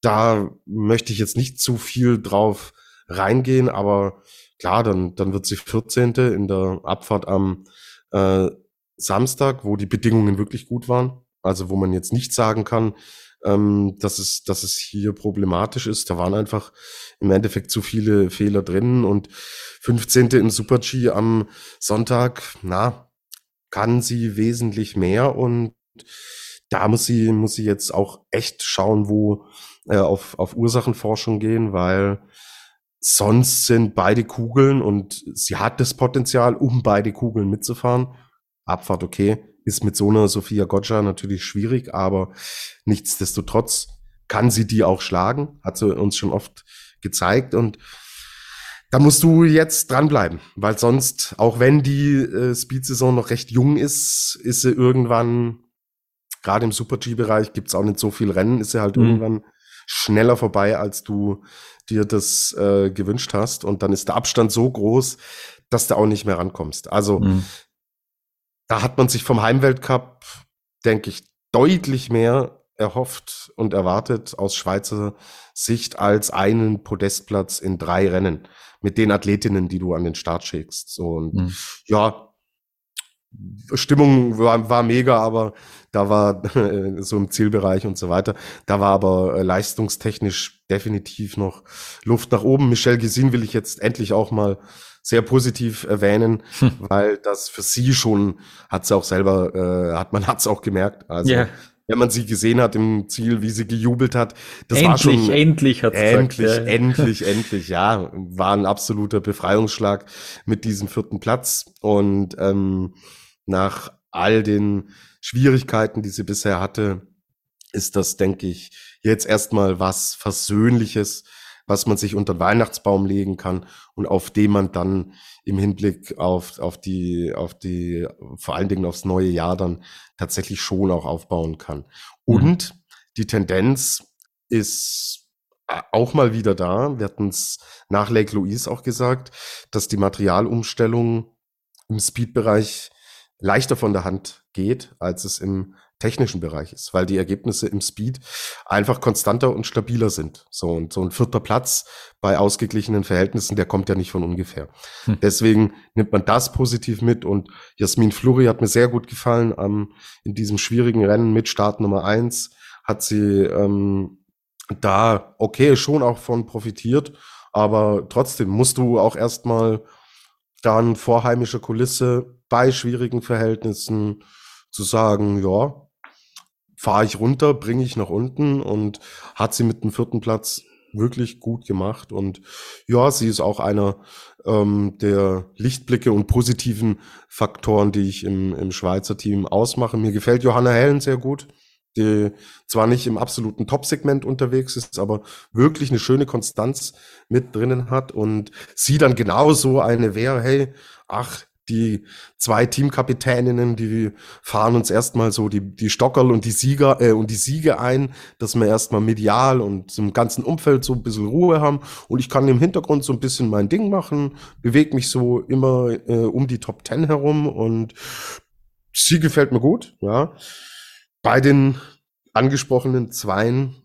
Da möchte ich jetzt nicht zu viel drauf reingehen, aber klar, dann, dann wird sie 14. in der Abfahrt am äh, Samstag, wo die Bedingungen wirklich gut waren. Also wo man jetzt nicht sagen kann, ähm, dass, es, dass es hier problematisch ist. Da waren einfach im Endeffekt zu viele Fehler drin und 15. im Super-G am Sonntag, na, kann sie wesentlich mehr und da muss sie, muss sie jetzt auch echt schauen, wo äh, auf, auf Ursachenforschung gehen, weil sonst sind beide Kugeln und sie hat das Potenzial, um beide Kugeln mitzufahren. Abfahrt okay, ist mit so einer Sophia Gotcha natürlich schwierig, aber nichtsdestotrotz kann sie die auch schlagen, hat sie uns schon oft gezeigt und da musst du jetzt dranbleiben, weil sonst, auch wenn die äh, Speed-Saison noch recht jung ist, ist sie irgendwann, gerade im Super-G-Bereich gibt's auch nicht so viel Rennen, ist sie halt mhm. irgendwann schneller vorbei, als du dir das äh, gewünscht hast. Und dann ist der Abstand so groß, dass du auch nicht mehr rankommst. Also mhm. Da hat man sich vom Heimweltcup, denke ich, deutlich mehr erhofft und erwartet aus Schweizer Sicht als einen Podestplatz in drei Rennen mit den Athletinnen, die du an den Start schickst. So und mhm. ja, Stimmung war, war mega, aber da war so im Zielbereich und so weiter. Da war aber äh, leistungstechnisch definitiv noch Luft nach oben. Michelle Gesin will ich jetzt endlich auch mal sehr positiv erwähnen, hm. weil das für sie schon hat sie auch selber, äh, hat man <laughs> hat's auch gemerkt. Also yeah. wenn man sie gesehen hat im Ziel, wie sie gejubelt hat, das endlich, war schon endlich hat endlich, gesagt, ja. endlich, <laughs> endlich, ja, war ein absoluter Befreiungsschlag mit diesem vierten Platz und ähm, nach all den Schwierigkeiten, die sie bisher hatte, ist das, denke ich, jetzt erstmal was Versöhnliches, was man sich unter den Weihnachtsbaum legen kann und auf dem man dann im Hinblick auf, auf die, auf die, vor allen Dingen aufs neue Jahr dann tatsächlich schon auch aufbauen kann. Mhm. Und mhm. die Tendenz ist auch mal wieder da. Wir hatten es nach Lake Louise auch gesagt, dass die Materialumstellung im Speed-Bereich leichter von der Hand geht, als es im technischen Bereich ist, weil die Ergebnisse im Speed einfach konstanter und stabiler sind. So und so ein vierter Platz bei ausgeglichenen Verhältnissen, der kommt ja nicht von ungefähr. Hm. Deswegen nimmt man das positiv mit und Jasmin Fluri hat mir sehr gut gefallen ähm, in diesem schwierigen Rennen mit Start Nummer eins hat sie ähm, da okay schon auch von profitiert, aber trotzdem musst du auch erstmal dann vor heimischer Kulisse bei schwierigen Verhältnissen zu sagen, ja, fahre ich runter, bringe ich nach unten und hat sie mit dem vierten Platz wirklich gut gemacht. Und ja, sie ist auch einer ähm, der Lichtblicke und positiven Faktoren, die ich im, im Schweizer Team ausmache. Mir gefällt Johanna Hellen sehr gut, die zwar nicht im absoluten Top-Segment unterwegs ist, aber wirklich eine schöne Konstanz mit drinnen hat und sie dann genauso eine wäre, hey, ach, die zwei Teamkapitäninnen, die fahren uns erstmal so die, die Stockerl und die Sieger äh, und die Siege ein, dass wir erstmal medial und im ganzen Umfeld so ein bisschen Ruhe haben. Und ich kann im Hintergrund so ein bisschen mein Ding machen, bewege mich so immer äh, um die Top Ten herum und sie gefällt mir gut, ja. Bei den angesprochenen Zweien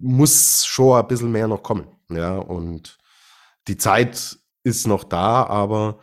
muss schon ein bisschen mehr noch kommen, ja. Und die Zeit ist noch da, aber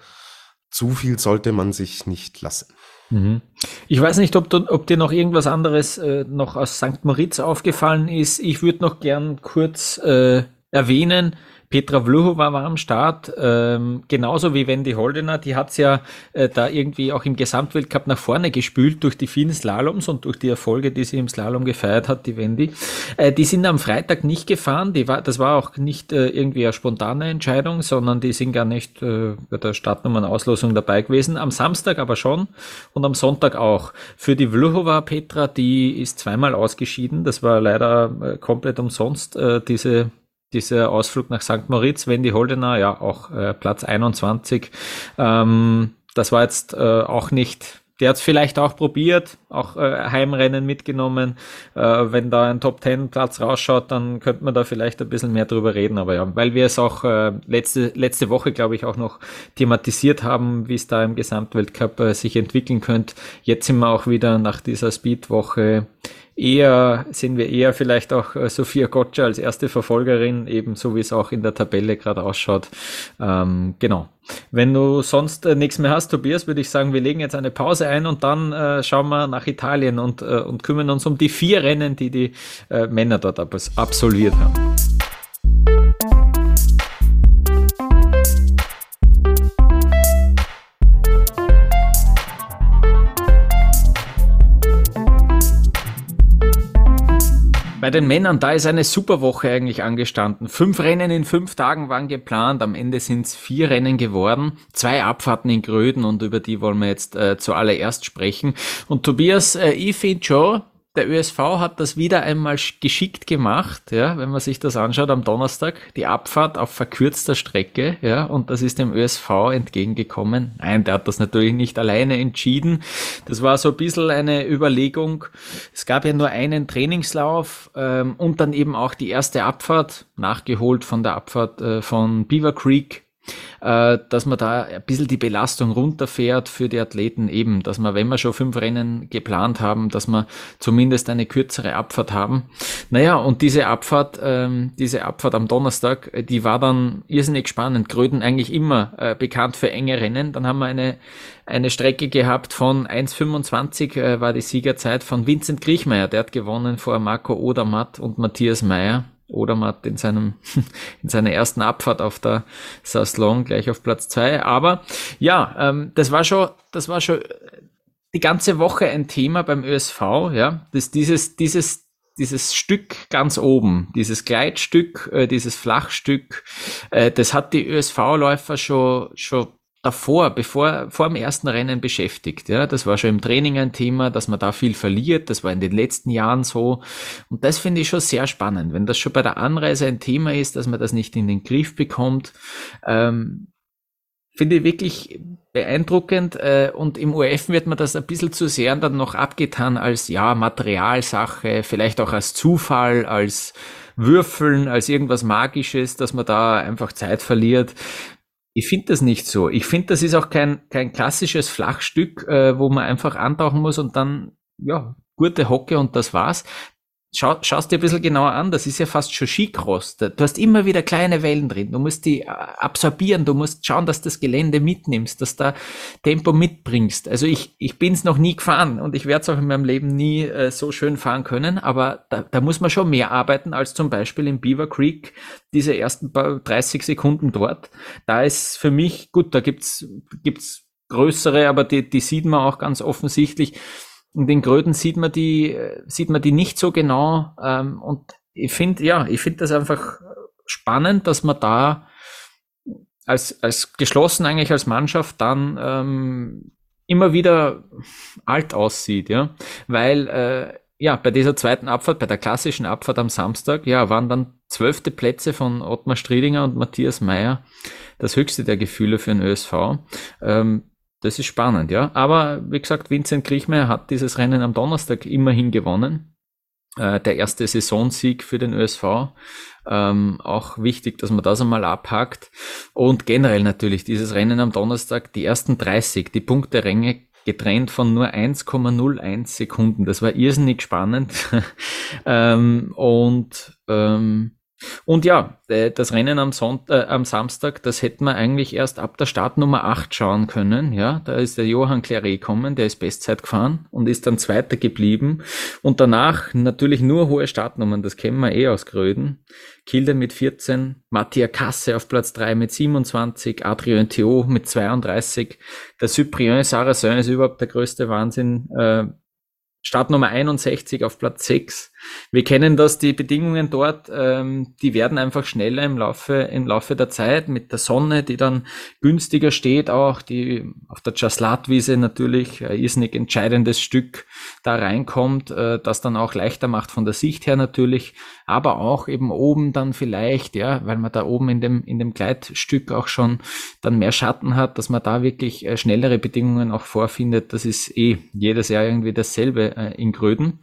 zu viel sollte man sich nicht lassen. Mhm. Ich weiß nicht, ob, ob dir noch irgendwas anderes äh, noch aus St. Moritz aufgefallen ist. Ich würde noch gern kurz äh, erwähnen, Petra Vluhova war am Start, ähm, genauso wie Wendy Holdener. Die hat's ja äh, da irgendwie auch im Gesamtweltcup nach vorne gespült durch die vielen Slaloms und durch die Erfolge, die sie im Slalom gefeiert hat, die Wendy. Äh, die sind am Freitag nicht gefahren. Die war, das war auch nicht äh, irgendwie eine spontane Entscheidung, sondern die sind gar nicht äh, bei der Startnummern-Auslosung dabei gewesen. Am Samstag aber schon und am Sonntag auch. Für die Vluhova Petra, die ist zweimal ausgeschieden. Das war leider äh, komplett umsonst, äh, diese dieser Ausflug nach St. Moritz, Wendy Holdener, ja auch äh, Platz 21. Ähm, das war jetzt äh, auch nicht, der hat es vielleicht auch probiert, auch äh, Heimrennen mitgenommen. Äh, wenn da ein Top 10 Platz rausschaut, dann könnte man da vielleicht ein bisschen mehr drüber reden. Aber ja, weil wir es auch äh, letzte, letzte Woche, glaube ich, auch noch thematisiert haben, wie es da im Gesamtweltcup äh, sich entwickeln könnte. Jetzt sind wir auch wieder nach dieser Speedwoche eher, sehen wir eher vielleicht auch äh, Sophia Gotcha als erste Verfolgerin, ebenso wie es auch in der Tabelle gerade ausschaut. Ähm, genau. Wenn du sonst äh, nichts mehr hast, Tobias, würde ich sagen, wir legen jetzt eine Pause ein und dann äh, schauen wir nach Italien und, äh, und kümmern uns um die vier Rennen, die die äh, Männer dort absolviert haben. Bei den Männern, da ist eine super Woche eigentlich angestanden. Fünf Rennen in fünf Tagen waren geplant. Am Ende sind es vier Rennen geworden. Zwei Abfahrten in Gröden und über die wollen wir jetzt äh, zuallererst sprechen. Und Tobias, äh, ich finde schon, der ÖSV hat das wieder einmal geschickt gemacht, ja, wenn man sich das anschaut am Donnerstag, die Abfahrt auf verkürzter Strecke, ja, und das ist dem ÖSV entgegengekommen. Nein, der hat das natürlich nicht alleine entschieden. Das war so ein bisschen eine Überlegung. Es gab ja nur einen Trainingslauf ähm, und dann eben auch die erste Abfahrt, nachgeholt von der Abfahrt äh, von Beaver Creek dass man da ein bisschen die Belastung runterfährt für die Athleten eben, dass man, wenn wir schon fünf Rennen geplant haben, dass wir zumindest eine kürzere Abfahrt haben. Naja, und diese Abfahrt, ähm, diese Abfahrt am Donnerstag, äh, die war dann irrsinnig spannend. Gröden eigentlich immer äh, bekannt für enge Rennen. Dann haben wir eine, eine Strecke gehabt von 1,25 äh, war die Siegerzeit von Vincent Griechmeier. Der hat gewonnen vor Marco Odermatt und Matthias Meyer. Odermatt in seinem, <laughs> in seiner ersten Abfahrt auf der Saslong gleich auf Platz zwei. Aber ja, ähm, das war schon, das war schon die ganze Woche ein Thema beim ÖSV, ja, dass dieses, dieses, dieses Stück ganz oben, dieses Gleitstück, äh, dieses Flachstück, äh, das hat die ÖSV-Läufer schon, schon davor, bevor, vor dem ersten Rennen beschäftigt. Ja, das war schon im Training ein Thema, dass man da viel verliert. Das war in den letzten Jahren so. Und das finde ich schon sehr spannend. Wenn das schon bei der Anreise ein Thema ist, dass man das nicht in den Griff bekommt, ähm, finde ich wirklich beeindruckend. Äh, und im UF wird man das ein bisschen zu sehr dann noch abgetan als, ja, Materialsache, vielleicht auch als Zufall, als Würfeln, als irgendwas Magisches, dass man da einfach Zeit verliert. Ich finde das nicht so. Ich finde, das ist auch kein, kein klassisches Flachstück, äh, wo man einfach antauchen muss und dann, ja, gute Hocke und das war's. Schau, schaust dir ein bisschen genauer an, das ist ja fast schon Skicross. Du hast immer wieder kleine Wellen drin. Du musst die äh, absorbieren, du musst schauen, dass das Gelände mitnimmst, dass da Tempo mitbringst. Also ich, ich bin es noch nie gefahren und ich werde es auch in meinem Leben nie äh, so schön fahren können, aber da, da muss man schon mehr arbeiten als zum Beispiel im Beaver Creek, diese ersten 30 Sekunden dort. Da ist für mich, gut, da gibt's gibt's größere, aber die, die sieht man auch ganz offensichtlich in den Gröden sieht man die, sieht man die nicht so genau. Ähm, und ich finde, ja, ich finde das einfach spannend, dass man da als, als geschlossen eigentlich als Mannschaft dann ähm, immer wieder alt aussieht, ja. Weil äh, ja, bei dieser zweiten Abfahrt, bei der klassischen Abfahrt am Samstag, ja, waren dann zwölfte Plätze von Ottmar Striedinger und Matthias Meyer das höchste der Gefühle für den ÖSV. Ähm, das ist spannend, ja. Aber wie gesagt, Vincent Kriechmeier hat dieses Rennen am Donnerstag immerhin gewonnen. Äh, der erste Saisonsieg für den ÖSV. Ähm, auch wichtig, dass man das einmal abhakt. Und generell natürlich dieses Rennen am Donnerstag, die ersten 30, die Punkteränge getrennt von nur 1,01 Sekunden. Das war irrsinnig spannend. <laughs> ähm, und ähm, Und ja, äh, das Rennen am, Sonntag, äh, am Samstag, das hätten wir eigentlich erst ab der Startnummer 8 schauen können. Ja, da ist der Johann Claret gekommen, der ist Bestzeit gefahren und ist dann Zweiter geblieben. Und danach natürlich nur hohe Startnummern, das kennen wir eh aus Gröden. Kilde mit 14, Mattia Kasse auf Platz 3 mit 27, Adrien Theo mit 32, der Cyprien Sarrazin ist überhaupt der größte Wahnsinn. Äh, Startnummer 61 auf Platz 6. Wir kennen das, die Bedingungen dort, ähm, die werden einfach schneller im Laufe, im Laufe der Zeit mit der Sonne, die dann günstiger steht, auch die auf der Jaslatwiese natürlich ein irrsinnig entscheidendes Stück da reinkommt, äh, das dann auch leichter macht von der Sicht her natürlich, aber auch eben oben dann vielleicht, ja, weil man da oben in dem, in dem Gleitstück auch schon dann mehr Schatten hat, dass man da wirklich äh, schnellere Bedingungen auch vorfindet. Das ist eh jedes Jahr irgendwie dasselbe äh, in Gröden.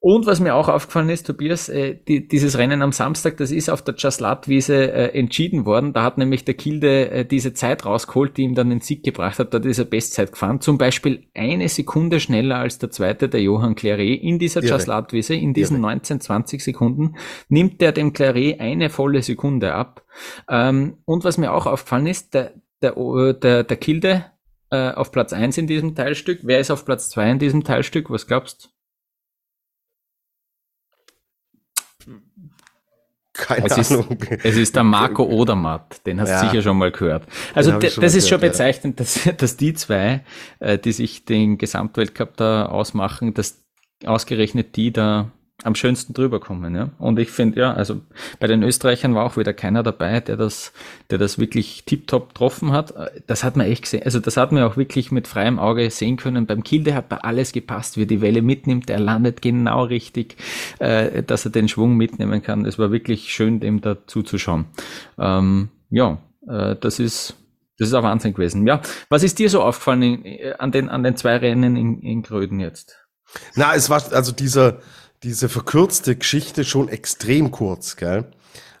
Und was mir auch aufgefallen ist, Tobias, äh, die, dieses Rennen am Samstag, das ist auf der Jaslat-Wiese äh, entschieden worden. Da hat nämlich der Kilde äh, diese Zeit rausgeholt, die ihm dann den Sieg gebracht hat. Dort ist er Bestzeit gefahren. Zum Beispiel eine Sekunde schneller als der zweite, der Johann Claret, in dieser Jaslat-Wiese. In diesen Irre. 19, 20 Sekunden nimmt er dem Claret eine volle Sekunde ab. Ähm, und was mir auch aufgefallen ist, der, der, der, der Kilde äh, auf Platz eins in diesem Teilstück. Wer ist auf Platz zwei in diesem Teilstück? Was glaubst Keine es Ahnung. Ist, es ist der Marco <laughs> Odermatt, den hast du ja, sicher schon mal gehört. Also das ist gehört, schon bezeichnend, dass, <laughs> dass die zwei, äh, die sich den Gesamtweltcup da ausmachen, dass ausgerechnet die da am schönsten drüber kommen, ja. Und ich finde, ja, also bei den Österreichern war auch wieder keiner dabei, der das, der das wirklich tiptop getroffen hat. Das hat man echt gesehen. Also das hat man auch wirklich mit freiem Auge sehen können. Beim Kilde hat bei alles gepasst, wie die Welle mitnimmt. Er landet genau richtig, äh, dass er den Schwung mitnehmen kann. Es war wirklich schön, dem da zuzuschauen. Ähm, ja, äh, das ist, das ist ein Wahnsinn gewesen. Ja, was ist dir so aufgefallen in, äh, an den, an den zwei Rennen in, in Gröden jetzt? Na, es war also dieser, diese verkürzte Geschichte schon extrem kurz, gell?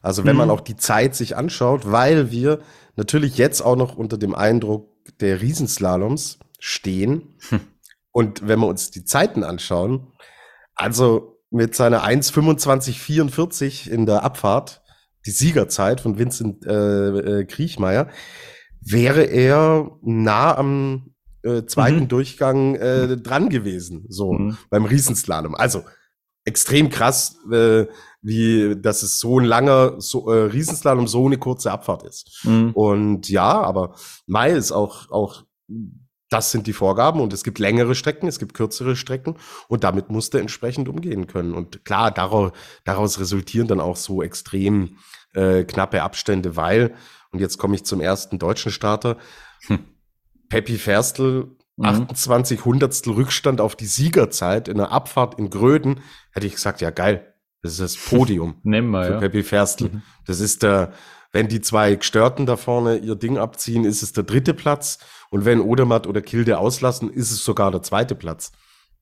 Also wenn mhm. man auch die Zeit sich anschaut, weil wir natürlich jetzt auch noch unter dem Eindruck der Riesenslaloms stehen. Hm. Und wenn wir uns die Zeiten anschauen, also mit seiner 1,25,44 in der Abfahrt, die Siegerzeit von Vincent äh, äh, Kriechmeier, wäre er nah am äh, zweiten mhm. Durchgang äh, dran gewesen, so mhm. beim Riesenslalom. Also extrem krass, äh, wie dass es so ein langer so, äh, Riesenslalom so eine kurze Abfahrt ist. Mhm. Und ja, aber Mai ist auch auch das sind die Vorgaben und es gibt längere Strecken, es gibt kürzere Strecken und damit musst du entsprechend umgehen können. Und klar, daraus, daraus resultieren dann auch so extrem äh, knappe Abstände, weil, und jetzt komme ich zum ersten deutschen Starter, hm. Peppi Ferstl 28 mhm. Hundertstel Rückstand auf die Siegerzeit in der Abfahrt in Gröden, hätte ich gesagt, ja geil, das ist das <laughs> Podium Nehmen wir, für ja. Peppi Ferstl. Mhm. Das ist der, wenn die zwei Gestörten da vorne ihr Ding abziehen, ist es der dritte Platz. Und wenn Odermatt oder Kilde auslassen, ist es sogar der zweite Platz.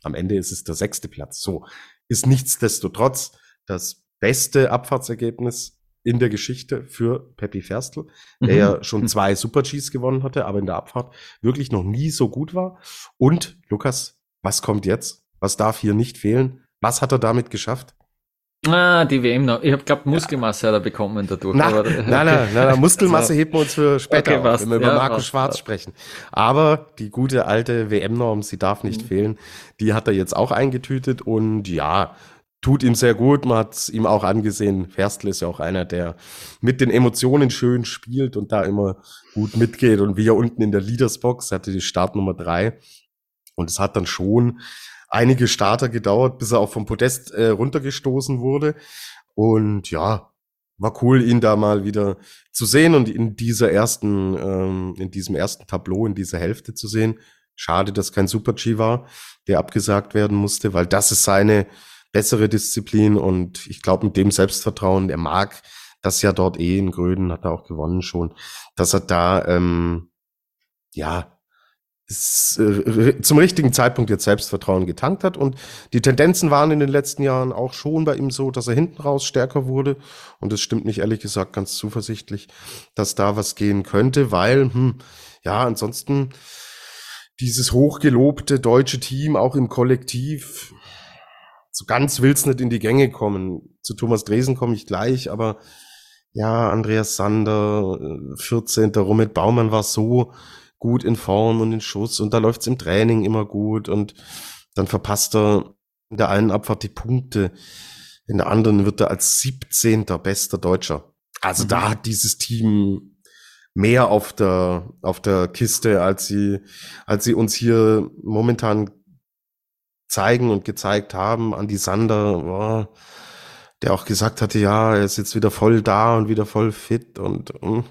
Am Ende ist es der sechste Platz. So ist nichtsdestotrotz das beste Abfahrtsergebnis in der Geschichte für Peppy Ferstl, der mhm. ja schon mhm. zwei Super-Gs gewonnen hatte, aber in der Abfahrt wirklich noch nie so gut war. Und Lukas, was kommt jetzt? Was darf hier nicht fehlen? Was hat er damit geschafft? Ah, die WM noch. Ich habe glaube Muskelmasse ja. hat er bekommen dadurch. Na, aber, nein, nein, nein, Muskelmasse heben wir uns für später, okay, auf, wenn wir über ja, Marco was, Schwarz was. sprechen. Aber die gute alte WM-Norm, sie darf nicht mhm. fehlen, die hat er jetzt auch eingetütet und ja, tut ihm sehr gut. Man hat es ihm auch angesehen. Ferstl ist ja auch einer, der mit den Emotionen schön spielt und da immer gut mitgeht. Und wie er unten in der Leadersbox hatte die Startnummer drei. Und es hat dann schon einige Starter gedauert, bis er auch vom Podest äh, runtergestoßen wurde. Und ja, war cool, ihn da mal wieder zu sehen und in dieser ersten, ähm, in diesem ersten Tableau, in dieser Hälfte zu sehen. Schade, dass kein Super G war, der abgesagt werden musste, weil das ist seine, bessere Disziplin und ich glaube mit dem Selbstvertrauen, er mag das ja dort eh in Gröden, hat er auch gewonnen schon, dass er da ähm, ja äh, zum richtigen Zeitpunkt jetzt Selbstvertrauen getankt hat. Und die Tendenzen waren in den letzten Jahren auch schon bei ihm so, dass er hinten raus stärker wurde. Und es stimmt nicht ehrlich gesagt ganz zuversichtlich, dass da was gehen könnte, weil hm, ja ansonsten dieses hochgelobte deutsche Team auch im Kollektiv so ganz will's nicht in die Gänge kommen. Zu Thomas Dresen komme ich gleich, aber ja, Andreas Sander, 14. Äh, Romit Baumann war so gut in Form und in Schuss und da läuft's im Training immer gut und dann verpasst er in der einen Abfahrt die Punkte, in der anderen wird er als 17. bester Deutscher. Also mhm. da hat dieses Team mehr auf der, auf der Kiste, als sie, als sie uns hier momentan zeigen und gezeigt haben. an die Sander, oh, der auch gesagt hatte, ja, er ist jetzt wieder voll da und wieder voll fit und, und hm,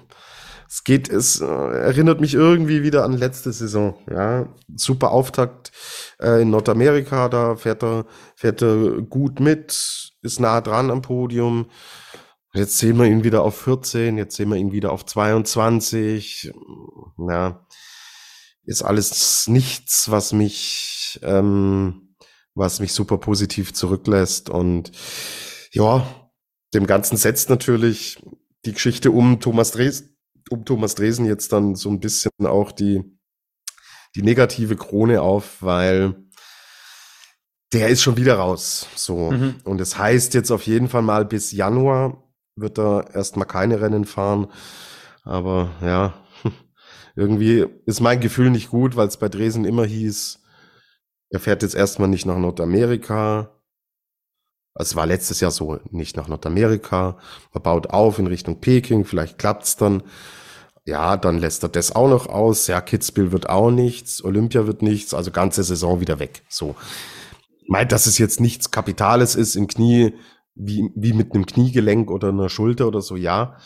es geht, es äh, erinnert mich irgendwie wieder an letzte Saison. Ja, super Auftakt äh, in Nordamerika, da fährt er, fährt er gut mit, ist nah dran am Podium. Jetzt sehen wir ihn wieder auf 14, jetzt sehen wir ihn wieder auf 22. Ja, ist alles nichts, was mich, ähm, was mich super positiv zurücklässt und ja, dem Ganzen setzt natürlich die Geschichte um Thomas Dres, um Thomas Dresen jetzt dann so ein bisschen auch die, die negative Krone auf, weil der ist schon wieder raus. So. Mhm. Und es das heißt jetzt auf jeden Fall mal bis Januar wird er erstmal keine Rennen fahren. Aber ja, <laughs> irgendwie ist mein Gefühl nicht gut, weil es bei Dresen immer hieß, er fährt jetzt erstmal nicht nach Nordamerika, es war letztes Jahr so, nicht nach Nordamerika. Man baut auf in Richtung Peking, vielleicht klappt's dann. Ja, dann lässt er das auch noch aus. Ja, Kitzbühel wird auch nichts, Olympia wird nichts, also ganze Saison wieder weg. So. Meint, dass es jetzt nichts Kapitales ist im Knie, wie, wie mit einem Kniegelenk oder einer Schulter oder so, ja.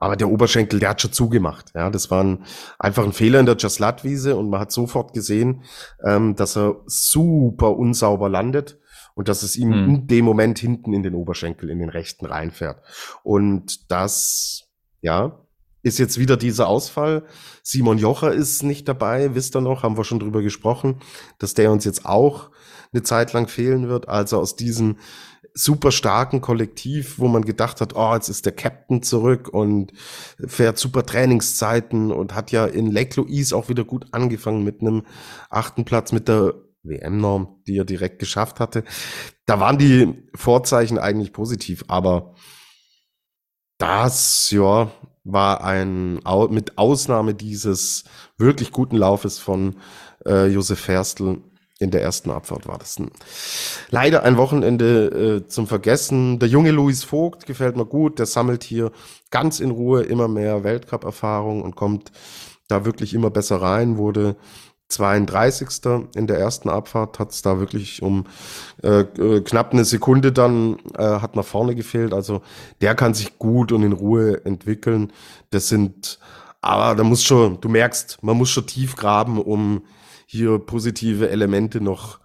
Aber der Oberschenkel, der hat schon zugemacht. Ja, das war ein, einfach ein Fehler in der Jaslat-Wiese und man hat sofort gesehen, ähm, dass er super unsauber landet und dass es ihm hm. in dem Moment hinten in den Oberschenkel, in den rechten reinfährt. Und das, ja, ist jetzt wieder dieser Ausfall. Simon Jocher ist nicht dabei, wisst ihr noch, haben wir schon drüber gesprochen, dass der uns jetzt auch eine Zeit lang fehlen wird. Also aus diesem super starken Kollektiv, wo man gedacht hat, oh, jetzt ist der Captain zurück und fährt super Trainingszeiten und hat ja in Lake Louise auch wieder gut angefangen mit einem achten Platz mit der WM-Norm, die er direkt geschafft hatte. Da waren die Vorzeichen eigentlich positiv, aber das, ja, war ein, mit Ausnahme dieses wirklich guten Laufes von äh, Josef Ferstl in der ersten Abfahrt war das ein, leider ein Wochenende äh, zum Vergessen. Der junge Luis Vogt gefällt mir gut, der sammelt hier ganz in Ruhe immer mehr Weltcup-Erfahrung und kommt da wirklich immer besser rein, wurde 32. in der ersten Abfahrt hat es da wirklich um äh, äh, knapp eine Sekunde dann äh, hat nach vorne gefehlt. Also der kann sich gut und in Ruhe entwickeln. Das sind, aber da muss schon, du merkst, man muss schon tief graben, um hier positive Elemente noch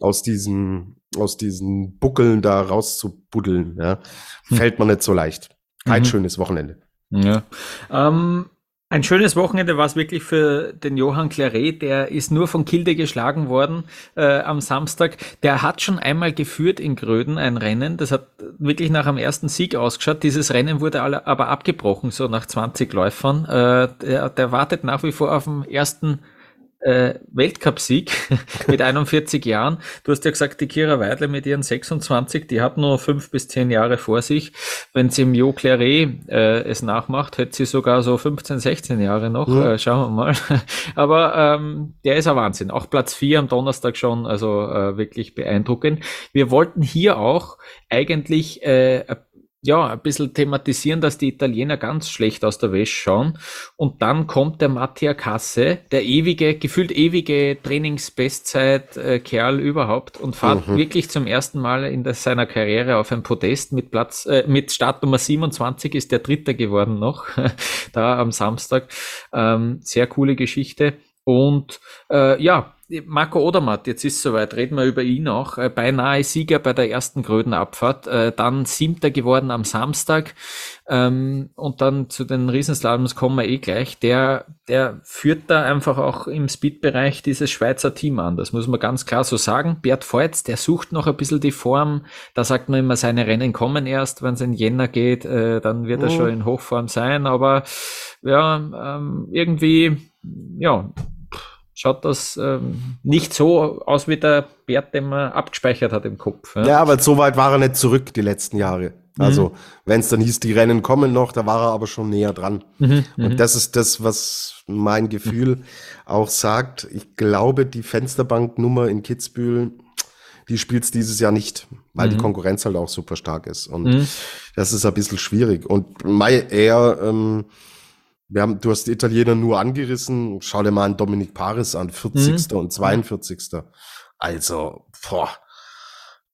aus diesen aus diesen Buckeln da rauszubuddeln. Ja. Hm. Fällt man nicht so leicht. Kein mhm. schönes Wochenende. Ja. Ähm ein schönes Wochenende war es wirklich für den Johann Claret. Der ist nur von Kilde geschlagen worden äh, am Samstag. Der hat schon einmal geführt in Gröden ein Rennen. Das hat wirklich nach dem ersten Sieg ausgeschaut. Dieses Rennen wurde aber abgebrochen, so nach 20 Läufern. Äh, der, der wartet nach wie vor auf den ersten äh, Weltcupsieg <laughs> mit 41 Jahren. Du hast ja gesagt, die Kira Weidle mit ihren 26, die hat nur fünf bis zehn Jahre vor sich. Wenn sie im Jo Claret äh, es nachmacht, hätte sie sogar so 15, 16 Jahre noch. Mhm. Äh, schauen wir mal. <laughs> Aber ähm, der ist ein Wahnsinn. Auch Platz vier am Donnerstag schon, also äh, wirklich beeindruckend. Wir wollten hier auch eigentlich äh, ja, ein bisschen thematisieren, dass die Italiener ganz schlecht aus der Wäsche schauen. Und dann kommt der Mattia Kasse, der ewige, gefühlt ewige Trainingsbestzeit-Kerl äh, überhaupt und fährt mhm. wirklich zum ersten Mal in der, seiner Karriere auf ein Podest mit Platz, äh, mit Startnummer 27 ist der Dritte geworden noch, <laughs> da am Samstag. Ähm, sehr coole Geschichte. Und äh, ja, Marco Odermatt, jetzt ist soweit, reden wir über ihn auch. Äh, beinahe Sieger bei der ersten Grödenabfahrt, äh, dann siebter geworden am Samstag ähm, und dann zu den Riesenslaloms kommen wir eh gleich. Der, der führt da einfach auch im Speed-Bereich dieses Schweizer Team an. Das muss man ganz klar so sagen. Bert Feutz, der sucht noch ein bisschen die Form. Da sagt man immer, seine Rennen kommen erst, wenn es in Jänner geht, äh, dann wird er oh. schon in Hochform sein. Aber ja, ähm, irgendwie, ja, schaut das ähm, nicht so aus wie der Bert, den man abgespeichert hat im Kopf. Ja, ja aber so weit war er nicht zurück die letzten Jahre. Also, mhm. wenn es dann hieß, die Rennen kommen noch, da war er aber schon näher dran. Mhm, und mhm. das ist das, was mein Gefühl auch sagt. Ich glaube, die Fensterbanknummer in Kitzbühel, die spielt's dieses Jahr nicht, weil mhm. die Konkurrenz halt auch super stark ist. Und mhm. das ist ein bisschen schwierig. Und Mai eher, ähm, wir haben, du hast die Italiener nur angerissen. Schau dir mal einen Dominik Paris an, 40. Mhm. und 42. Also, boah,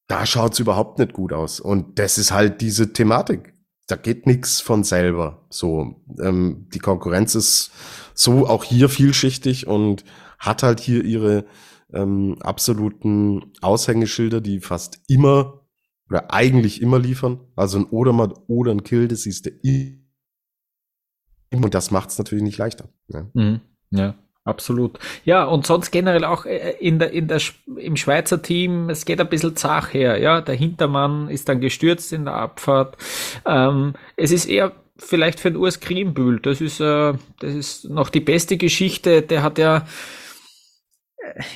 da schaut's überhaupt nicht gut aus. Und das ist halt diese Thematik. Da geht nichts von selber. So, ähm, die Konkurrenz ist so auch hier vielschichtig und hat halt hier ihre ähm, absoluten Aushängeschilder, die fast immer oder eigentlich immer liefern. Also ein Odermatt oder ein Kill, das siehst du und das macht es natürlich nicht leichter. Ja. Mhm. ja. Absolut. Ja, und sonst generell auch äh, in der, in der, im Schweizer Team, es geht ein bisschen zach her, ja. Der Hintermann ist dann gestürzt in der Abfahrt. Ähm, es ist eher vielleicht für den Urs Kriembühl, das ist, äh, das ist noch die beste Geschichte. Der hat ja,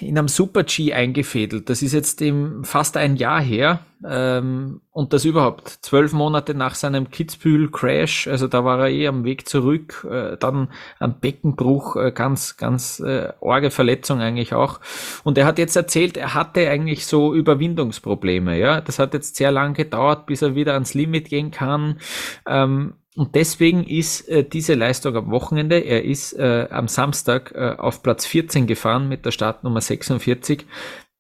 in einem Super-G eingefädelt. Das ist jetzt im, fast ein Jahr her. Ähm, und das überhaupt zwölf Monate nach seinem Kitzbühel-Crash. Also da war er eh am Weg zurück. Äh, dann am Beckenbruch, äh, ganz, ganz äh, arge Verletzung eigentlich auch. Und er hat jetzt erzählt, er hatte eigentlich so Überwindungsprobleme. Ja, Das hat jetzt sehr lang gedauert, bis er wieder ans Limit gehen kann. Ähm, und deswegen ist äh, diese Leistung am Wochenende, er ist äh, am Samstag äh, auf Platz 14 gefahren mit der Startnummer 46.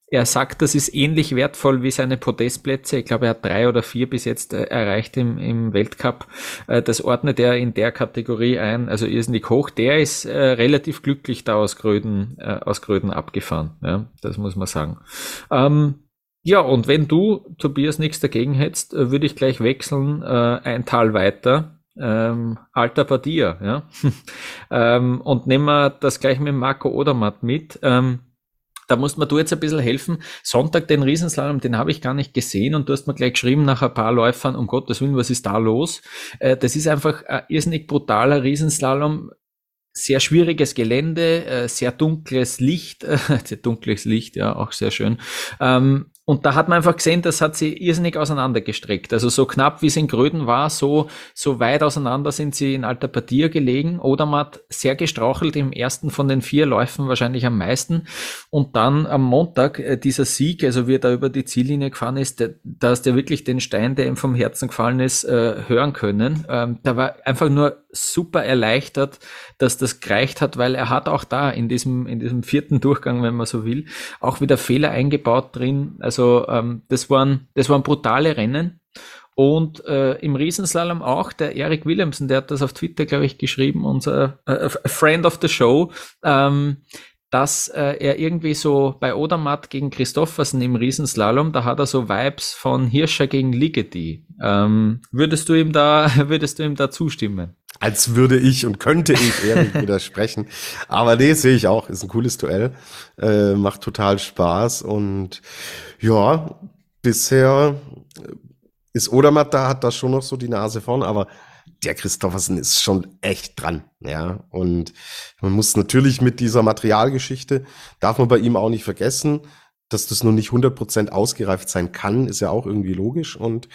Er sagt, das ist ähnlich wertvoll wie seine Podestplätze. Ich glaube, er hat drei oder vier bis jetzt äh, erreicht im, im Weltcup. Äh, das ordnet er in der Kategorie ein, also irrsinnig hoch. Der ist äh, relativ glücklich da aus Gröden, äh, aus Gröden abgefahren. Ja, das muss man sagen. Ähm, ja, und wenn du, Tobias, nichts dagegen hättest, äh, würde ich gleich wechseln, äh, ein Tal weiter ähm, alter Badia, ja. <laughs> ähm, und nehmen wir das gleich mit Marco Odermatt mit. Ähm, da musst mir du jetzt ein bisschen helfen. Sonntag den Riesenslalom, den habe ich gar nicht gesehen und du hast mir gleich geschrieben nach ein paar Läufern, um Gottes Willen, was ist da los? Äh, das ist einfach ein irrsinnig brutaler Riesenslalom sehr schwieriges Gelände, äh, sehr dunkles Licht, <laughs> sehr dunkles Licht, ja, auch sehr schön. Ähm, und da hat man einfach gesehen, das hat sie irrsinnig auseinandergestreckt. Also so knapp wie es in Gröden war, so, so weit auseinander sind sie in Alter Partie gelegen. Oder man hat sehr gestrauchelt im ersten von den vier Läufen wahrscheinlich am meisten. Und dann am Montag äh, dieser Sieg, also wie er da über die Ziellinie gefahren ist, da hast du ja wirklich den Stein, der ihm vom Herzen gefallen ist, äh, hören können. Ähm, da war einfach nur super erleichtert, dass das gereicht hat, weil er hat auch da in diesem, in diesem vierten Durchgang, wenn man so will, auch wieder Fehler eingebaut drin. Also ähm, das, waren, das waren brutale Rennen. Und äh, im Riesenslalom auch, der Erik Williamson, der hat das auf Twitter, glaube ich, geschrieben, unser äh, Friend of the Show, ähm, dass äh, er irgendwie so bei Odermatt gegen Christoffersen im Riesenslalom, da hat er so Vibes von Hirscher gegen Ligeti. Ähm, würdest du ihm da, <laughs> würdest du ihm da zustimmen? Als würde ich und könnte ich Erik <laughs> widersprechen. Aber nee, sehe ich auch. Ist ein cooles Duell. Äh, macht total Spaß. Und ja, bisher ist Odermatt da, hat da schon noch so die Nase vorn, aber der Christoffersen ist schon echt dran, ja. Und man muss natürlich mit dieser Materialgeschichte, darf man bei ihm auch nicht vergessen, dass das nur nicht 100% ausgereift sein kann, ist ja auch irgendwie logisch. Und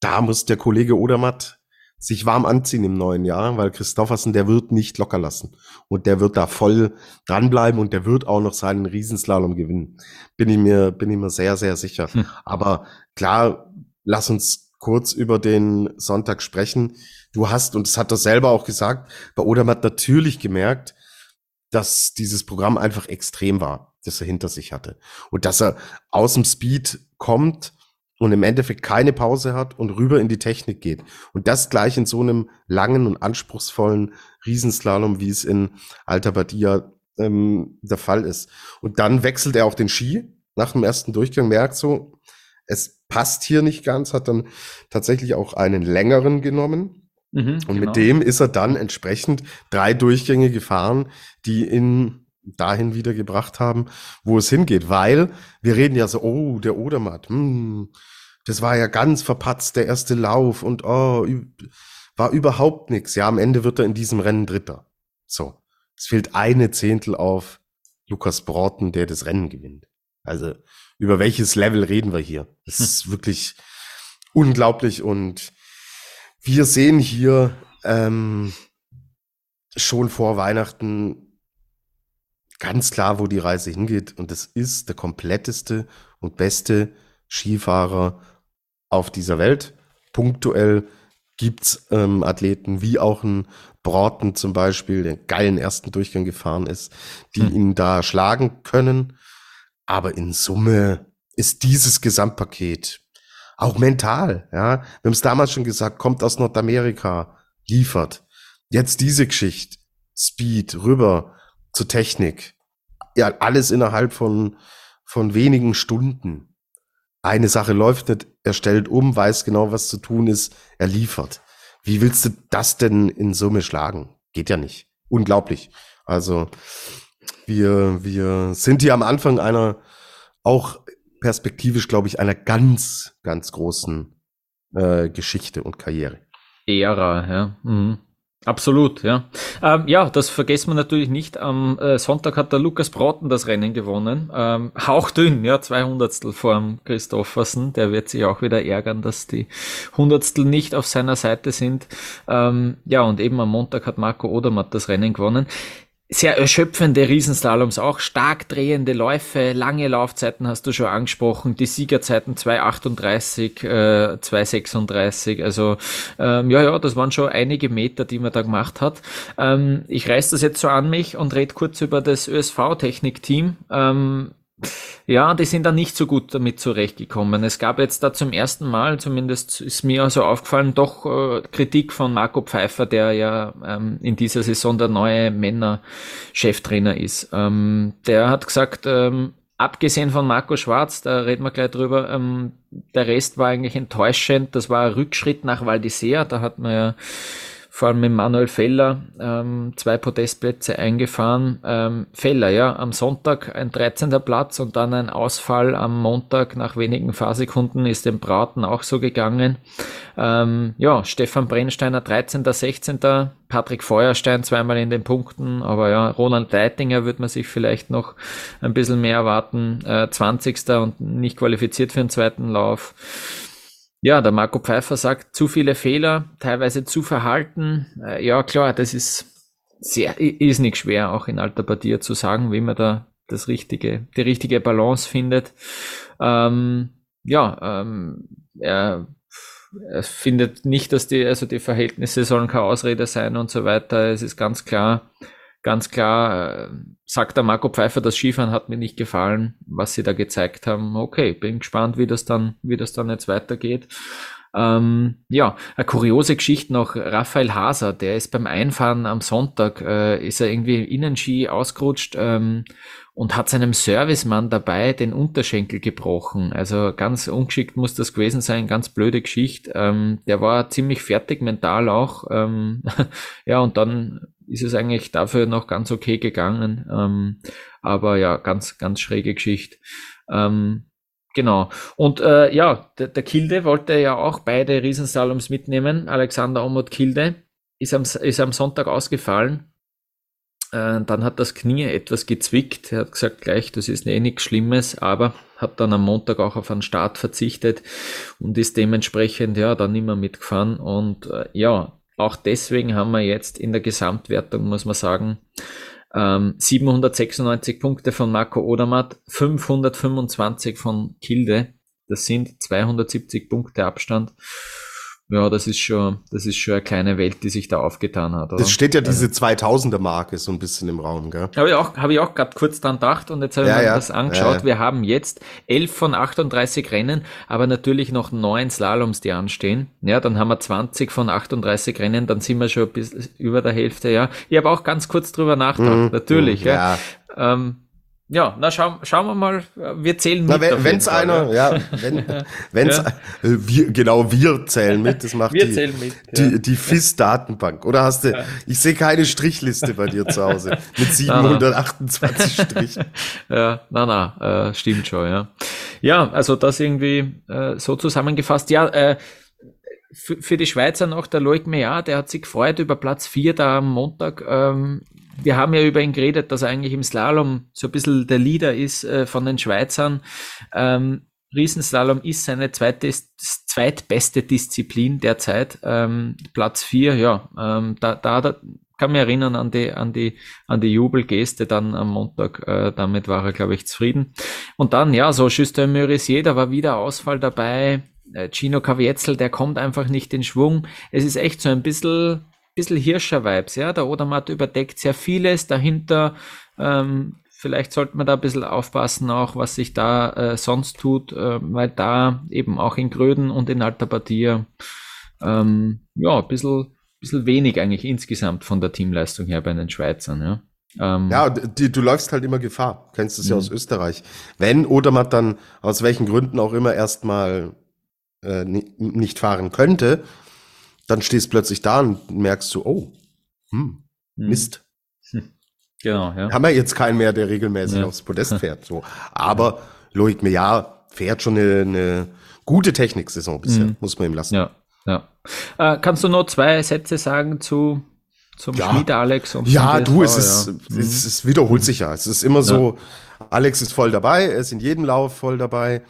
da muss der Kollege Odermatt sich warm anziehen im neuen Jahr, weil Christoffersen, der wird nicht locker lassen. Und der wird da voll dranbleiben und der wird auch noch seinen Riesenslalom gewinnen. Bin ich mir, bin ich mir sehr, sehr sicher. Hm. Aber klar, lass uns kurz über den Sonntag sprechen. Du hast, und das hat er selber auch gesagt, bei Odermatt natürlich gemerkt, dass dieses Programm einfach extrem war, das er hinter sich hatte. Und dass er aus dem Speed kommt und im Endeffekt keine Pause hat und rüber in die Technik geht. Und das gleich in so einem langen und anspruchsvollen Riesenslalom, wie es in Alta Badia ähm, der Fall ist. Und dann wechselt er auch den Ski nach dem ersten Durchgang, merkt so, es passt hier nicht ganz, hat dann tatsächlich auch einen längeren genommen. Mhm, und genau. mit dem ist er dann entsprechend drei Durchgänge gefahren, die ihn dahin wieder gebracht haben, wo es hingeht. Weil wir reden ja so, oh, der Odermatt, hm, das war ja ganz verpatzt, der erste Lauf und oh, war überhaupt nichts. Ja, am Ende wird er in diesem Rennen Dritter. So. Es fehlt eine Zehntel auf Lukas Broughton, der das Rennen gewinnt. Also über welches Level reden wir hier? Das hm. ist wirklich unglaublich und wir sehen hier ähm, schon vor Weihnachten ganz klar, wo die Reise hingeht und das ist der kompletteste und beste Skifahrer auf dieser Welt. Punktuell gibt's ähm, Athleten wie auch ein Broughton zum Beispiel, der einen geilen ersten Durchgang gefahren ist, die hm. ihn da schlagen können. Aber in Summe ist dieses Gesamtpaket auch mental, ja. Wir haben es damals schon gesagt, kommt aus Nordamerika, liefert. Jetzt diese Geschichte, Speed, rüber zur Technik. Ja, alles innerhalb von, von wenigen Stunden. Eine Sache läuft nicht, er stellt um, weiß genau, was zu tun ist, er liefert. Wie willst du das denn in Summe schlagen? Geht ja nicht. Unglaublich. Also, wir, wir sind hier am Anfang einer auch perspektivisch, glaube ich, einer ganz, ganz großen äh, Geschichte und Karriere. Ära, ja. Mhm. Absolut, ja. Ähm, ja, das vergessen wir natürlich nicht. Am äh, Sonntag hat der Lukas Brauten das Rennen gewonnen. Ähm, hauchdünn, ja, zwei Hundertstel vor dem Christoffersen. Der wird sich auch wieder ärgern, dass die Hundertstel nicht auf seiner Seite sind. Ähm, ja, und eben am Montag hat Marco Odermatt das Rennen gewonnen sehr erschöpfende Riesenslaloms, auch stark drehende Läufe, lange Laufzeiten hast du schon angesprochen, die Siegerzeiten 2,38, äh, 2,36, also ähm, ja, ja, das waren schon einige Meter, die man da gemacht hat. Ähm, ich reiß das jetzt so an mich und rede kurz über das ÖSV-Technik-Team. Ähm, ja, die sind da nicht so gut damit zurechtgekommen. Es gab jetzt da zum ersten Mal, zumindest ist mir also aufgefallen, doch äh, Kritik von Marco Pfeiffer, der ja ähm, in dieser Saison der neue Männer-Cheftrainer ist. Ähm, der hat gesagt, ähm, abgesehen von Marco Schwarz, da reden wir gleich drüber, ähm, der Rest war eigentlich enttäuschend. Das war ein Rückschritt nach Val d'Isère, da hat man ja vor allem mit Manuel Feller ähm, zwei Podestplätze eingefahren. Ähm, Feller, ja, am Sonntag ein 13. Platz und dann ein Ausfall am Montag nach wenigen Fahrsekunden ist dem Braten auch so gegangen. Ähm, ja, Stefan Brennsteiner 13., 16., Patrick Feuerstein zweimal in den Punkten, aber ja, Roland Leitinger wird man sich vielleicht noch ein bisschen mehr erwarten, äh, 20. und nicht qualifiziert für den zweiten Lauf. Ja, der Marco Pfeiffer sagt, zu viele Fehler, teilweise zu verhalten. Äh, ja, klar, das ist sehr, ist nicht schwer, auch in alter Partie zu sagen, wie man da das richtige, die richtige Balance findet. Ähm, ja, ähm, er, er findet nicht, dass die, also die Verhältnisse sollen keine Ausrede sein und so weiter. Es ist ganz klar, ganz klar, äh, sagt der Marco Pfeiffer, das Skifahren hat mir nicht gefallen, was sie da gezeigt haben. Okay, bin gespannt, wie das dann, wie das dann jetzt weitergeht. Ähm, ja, eine kuriose Geschichte noch, Raphael Haser, der ist beim Einfahren am Sonntag, äh, ist er irgendwie Innenski ausgerutscht ähm, und hat seinem Servicemann dabei den Unterschenkel gebrochen. Also ganz ungeschickt muss das gewesen sein, ganz blöde Geschichte. Ähm, der war ziemlich fertig mental auch. Ähm, <laughs> ja, und dann ist es eigentlich dafür noch ganz okay gegangen. Ähm, aber ja, ganz, ganz schräge Geschichte. Ähm, genau. Und äh, ja, der, der Kilde wollte ja auch beide Riesenslaloms mitnehmen. Alexander Omot Kilde ist am, ist am Sonntag ausgefallen. Äh, dann hat das Knie etwas gezwickt. Er hat gesagt, gleich, das ist eh nichts Schlimmes, aber hat dann am Montag auch auf einen Start verzichtet und ist dementsprechend ja dann mehr mitgefahren. Und äh, ja, auch deswegen haben wir jetzt in der Gesamtwertung, muss man sagen, ähm, 796 Punkte von Marco Odermatt, 525 von Kilde. Das sind 270 Punkte Abstand. Ja, das ist schon, das ist schon eine kleine Welt, die sich da aufgetan hat. Oder? Das steht ja diese 2000er Marke so ein bisschen im Raum, gell? Habe ich auch, habe ich auch gerade kurz dran gedacht und jetzt habe ja, ich mir ja, das angeschaut. Ja, Wir haben jetzt 11 von 38 Rennen, aber natürlich noch neun Slaloms, die anstehen. Ja, dann haben wir 20 von 38 Rennen, dann sind wir schon ein bisschen über der Hälfte, ja. Ich habe auch ganz kurz drüber nachgedacht, mhm, natürlich, ja. Ähm, ja, na schauen, schauen wir mal. Wir zählen mit. Na, wenn es einer, ja, <laughs> wenn, wenn's, ja. Äh, wir, genau, wir zählen mit. Das macht wir die, zählen mit, ja. die, die FIS-Datenbank. Oder hast du, ja. ich sehe keine Strichliste bei dir zu Hause mit <laughs> 728 Strichen. <laughs> Ja, na, na, äh, stimmt schon, ja. Ja, also das irgendwie äh, so zusammengefasst. Ja, äh, für, für die Schweizer noch der Loic Meyer, der hat sich gefreut über Platz 4 da am Montag. Ähm, wir haben ja über ihn geredet, dass er eigentlich im Slalom so ein bisschen der Leader ist äh, von den Schweizern. Ähm, Riesenslalom ist seine zweite, zweitbeste Disziplin derzeit. Ähm, Platz 4, ja, ähm, da, da, da kann mich erinnern an die, an die, an die Jubelgeste dann am Montag. Äh, damit war er, glaube ich, zufrieden. Und dann, ja, so Justin Murisier, da war wieder Ausfall dabei. Äh, Gino Caviezel, der kommt einfach nicht in Schwung. Es ist echt so ein bisschen, bisschen Hirscher-Vibes, ja. Der Odermatt überdeckt sehr vieles. Dahinter, ähm, vielleicht sollte man da ein bisschen aufpassen auch, was sich da äh, sonst tut, äh, weil da eben auch in Gröden und in Alta Badia, ähm, ja, ein bisschen, bisschen wenig eigentlich insgesamt von der Teamleistung her bei den Schweizern, ja. Ähm, ja, die, du läufst halt immer Gefahr. Kennst es ja mhm. aus Österreich. Wenn Odermatt dann aus welchen Gründen auch immer erstmal äh, nicht fahren könnte, dann stehst plötzlich da und merkst du, oh, hm, hm. Mist. Hm. Genau, ja. Haben wir jetzt keinen mehr, der regelmäßig ja. aufs Podest <laughs> fährt. So. Aber Loic Meillard fährt schon eine, eine gute Techniksaison bisher, mhm. muss man ihm lassen. Ja, ja. Äh, kannst du noch zwei Sätze sagen zu zum ja. Schmied Alex und Ja, du, es, ist, ja. es, es wiederholt sich ja. Es ist immer so, Alex ist voll dabei, er ist in jedem Lauf voll dabei,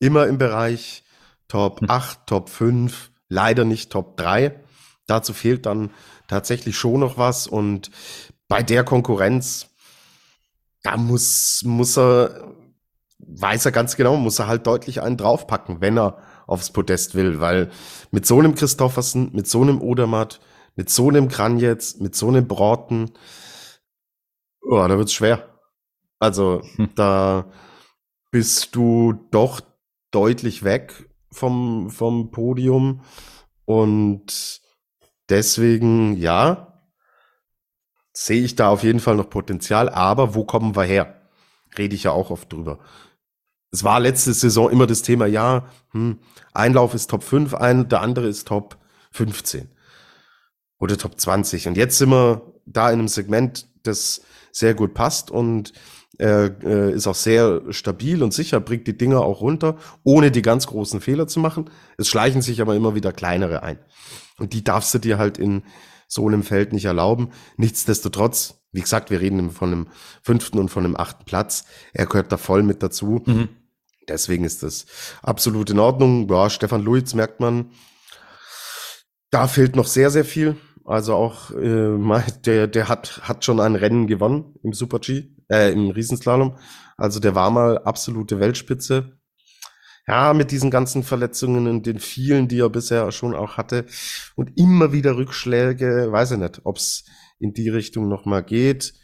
immer im Bereich Top 8, hm. Top 5, leider nicht Top 3. Dazu fehlt dann tatsächlich schon noch was und bei der Konkurrenz, da muss, muss er, weiß er ganz genau, muss er halt deutlich einen draufpacken, wenn er aufs Podest will, weil mit so einem Christoffersen, mit so einem Odermatt, mit so einem Kranjetz, mit so einem Braten, oh, da wird's schwer. Also, hm. da bist du doch deutlich weg vom, vom Podium. Und deswegen, ja, sehe ich da auf jeden Fall noch Potenzial. Aber wo kommen wir her? Rede ich ja auch oft drüber. Es war letzte Saison immer das Thema, ja, hm, ein Lauf ist Top 5, ein, der andere ist Top 15 oder Top 20. Und jetzt sind wir da in einem Segment, das sehr gut passt und er äh, ist auch sehr stabil und sicher, bringt die Dinger auch runter, ohne die ganz großen Fehler zu machen. Es schleichen sich aber immer wieder kleinere ein. Und die darfst du dir halt in so einem Feld nicht erlauben. Nichtsdestotrotz, wie gesagt, wir reden von einem fünften und von einem achten Platz. Er gehört da voll mit dazu. Mhm. Deswegen ist das absolut in Ordnung. Ja, Stefan Luiz merkt man, da fehlt noch sehr, sehr viel. Also auch äh, der, der hat, hat schon ein Rennen gewonnen im Super G äh, im Riesenslalom. Also der war mal absolute Weltspitze. Ja, mit diesen ganzen Verletzungen und den vielen, die er bisher schon auch hatte und immer wieder Rückschläge, weiß ich nicht, ob es in die Richtung nochmal geht.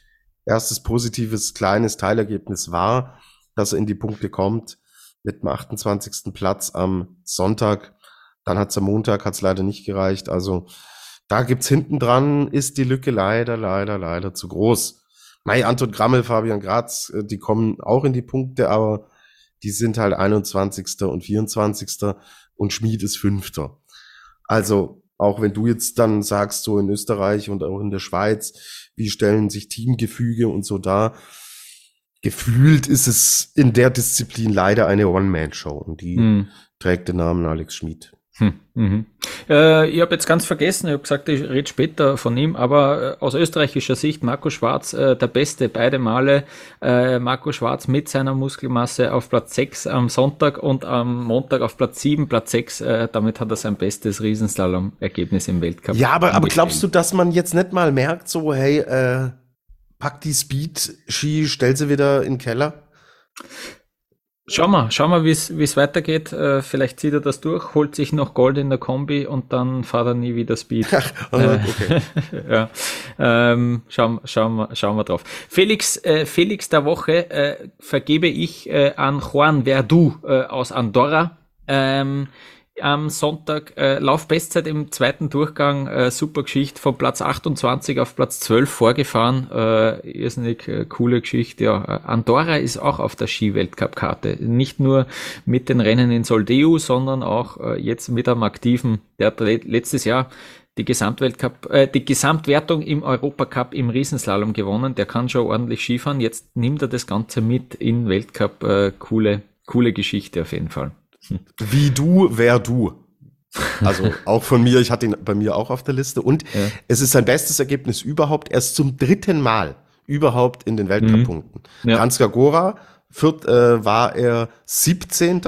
Erstes positives kleines Teilergebnis war, dass er in die Punkte kommt mit dem 28. Platz am Sonntag. Dann hat es am Montag, hat es leider nicht gereicht. Also da gibt's hinten dran, ist die Lücke leider, leider, leider zu groß. Mai, Anton Grammel, Fabian Graz, äh, die kommen auch in die Punkte, aber die sind halt 21. und 24. und Schmied ist Fünfter. Also, auch wenn du jetzt dann sagst, so in Österreich und auch in der Schweiz, wie stellen sich Teamgefüge und so da, gefühlt ist es in der Disziplin leider eine One-Man-Show und die hm. trägt den Namen Alex Schmid. Hm, mhm. Äh, ich habe jetzt ganz vergessen, ich habe gesagt, ich rede später von ihm, aber äh, aus österreichischer Sicht Marco Schwarz äh, der Beste beide Male. Äh, Marco Schwarz mit seiner Muskelmasse auf Platz 6 am Sonntag und am Montag auf Platz 7, Platz 6. Äh, damit hat er sein bestes Riesenslalom-Ergebnis im Weltcup. Ja, aber, aber glaubst du, dass man jetzt nicht mal merkt, so, hey, pack die Speed-Ski, stell sie wieder in den Keller? Schau mal, schau mal, wie es weitergeht. Äh, vielleicht zieht er das durch, holt sich noch Gold in der Kombi und dann fahrt er nie wieder Speed. <laughs> Oh, okay. <laughs> ja. Ähm, schauen, schauen, schauen wir drauf. Felix, äh, Felix der Woche äh, vergebe ich äh, an Juan Verdu äh, aus Andorra. Ähm, am Sonntag äh, Laufbestzeit im zweiten Durchgang, äh, super Geschichte, von Platz 28 auf Platz 12 vorgefahren, äh, irrsinnig äh, coole Geschichte. Ja, Andorra ist auch auf der Ski-Weltcup-Karte, nicht nur mit den Rennen in Soldeu, sondern auch äh, jetzt mit einem aktiven, der hat letztes Jahr die Gesamtweltcup, äh, die Gesamtwertung im Europacup im Riesenslalom gewonnen. Der kann schon ordentlich Skifahren. Jetzt nimmt er das Ganze mit in Weltcup. Äh, coole, coole Geschichte auf jeden Fall. Wie du, wer du. Also <laughs> auch von mir, ich hatte ihn bei mir auch auf der Liste. Und ja. es ist sein bestes Ergebnis überhaupt, erst zum dritten Mal überhaupt in den Weltcup-Punkten. Mhm. Ja. Kranjska Gora viert, äh, war er 17.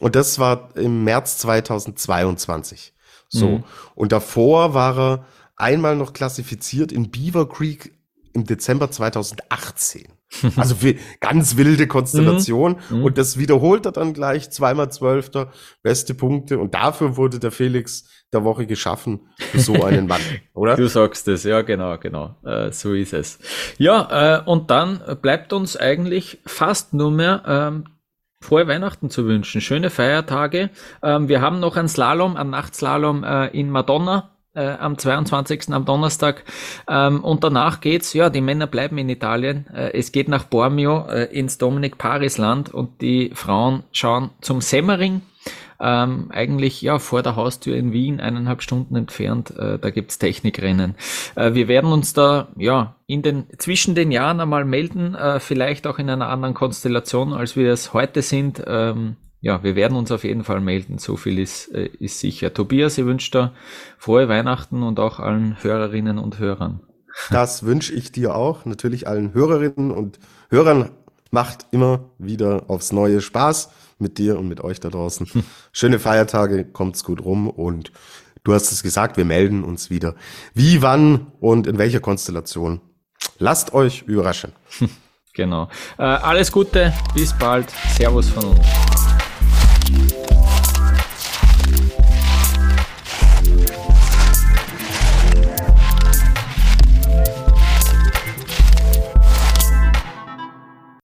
Und das war im März 2022. So. Mhm. Und davor war er einmal noch klassifiziert in Beaver Creek im Dezember 2018. <laughs> Also ganz wilde Konstellation. Mhm. mhm. Und das wiederholt er dann gleich zweimal Zwölfter, beste Punkte. Und dafür wurde der Felix der Woche geschaffen für so einen Mann, <laughs> oder? Du sagst es, ja, genau, genau. Äh, so ist es. Ja, äh, und dann bleibt uns eigentlich fast nur mehr ähm, frohe Weihnachten zu wünschen. Schöne Feiertage. Ähm, wir haben noch ein Slalom, ein Nachtslalom äh, in Madonna äh, am 22. am Donnerstag. Ähm, und danach geht's, ja, die Männer bleiben in Italien. Äh, es geht nach Bormio äh, ins Dominik Paris Land und die Frauen schauen zum Semmering. Ähm, eigentlich ja vor der Haustür in Wien, eineinhalb Stunden entfernt. Äh, da gibt's Technikrennen. Äh, wir werden uns da ja in den zwischen den Jahren einmal melden, äh, vielleicht auch in einer anderen Konstellation, als wir es heute sind. Ähm, ja, wir werden uns auf jeden Fall melden. So viel ist, äh, ist sicher. Tobias, ich wünsche dir frohe Weihnachten und auch allen Hörerinnen und Hörern. Das wünsche ich dir auch. Natürlich allen Hörerinnen und Hörern. Macht immer wieder aufs neue Spaß mit dir und mit euch da draußen. <laughs> Schöne Feiertage, kommt's gut rum und du hast es gesagt, wir melden uns wieder. Wie, wann und in welcher Konstellation. Lasst euch überraschen. <laughs> Genau. Äh, alles Gute, bis bald. Servus von uns.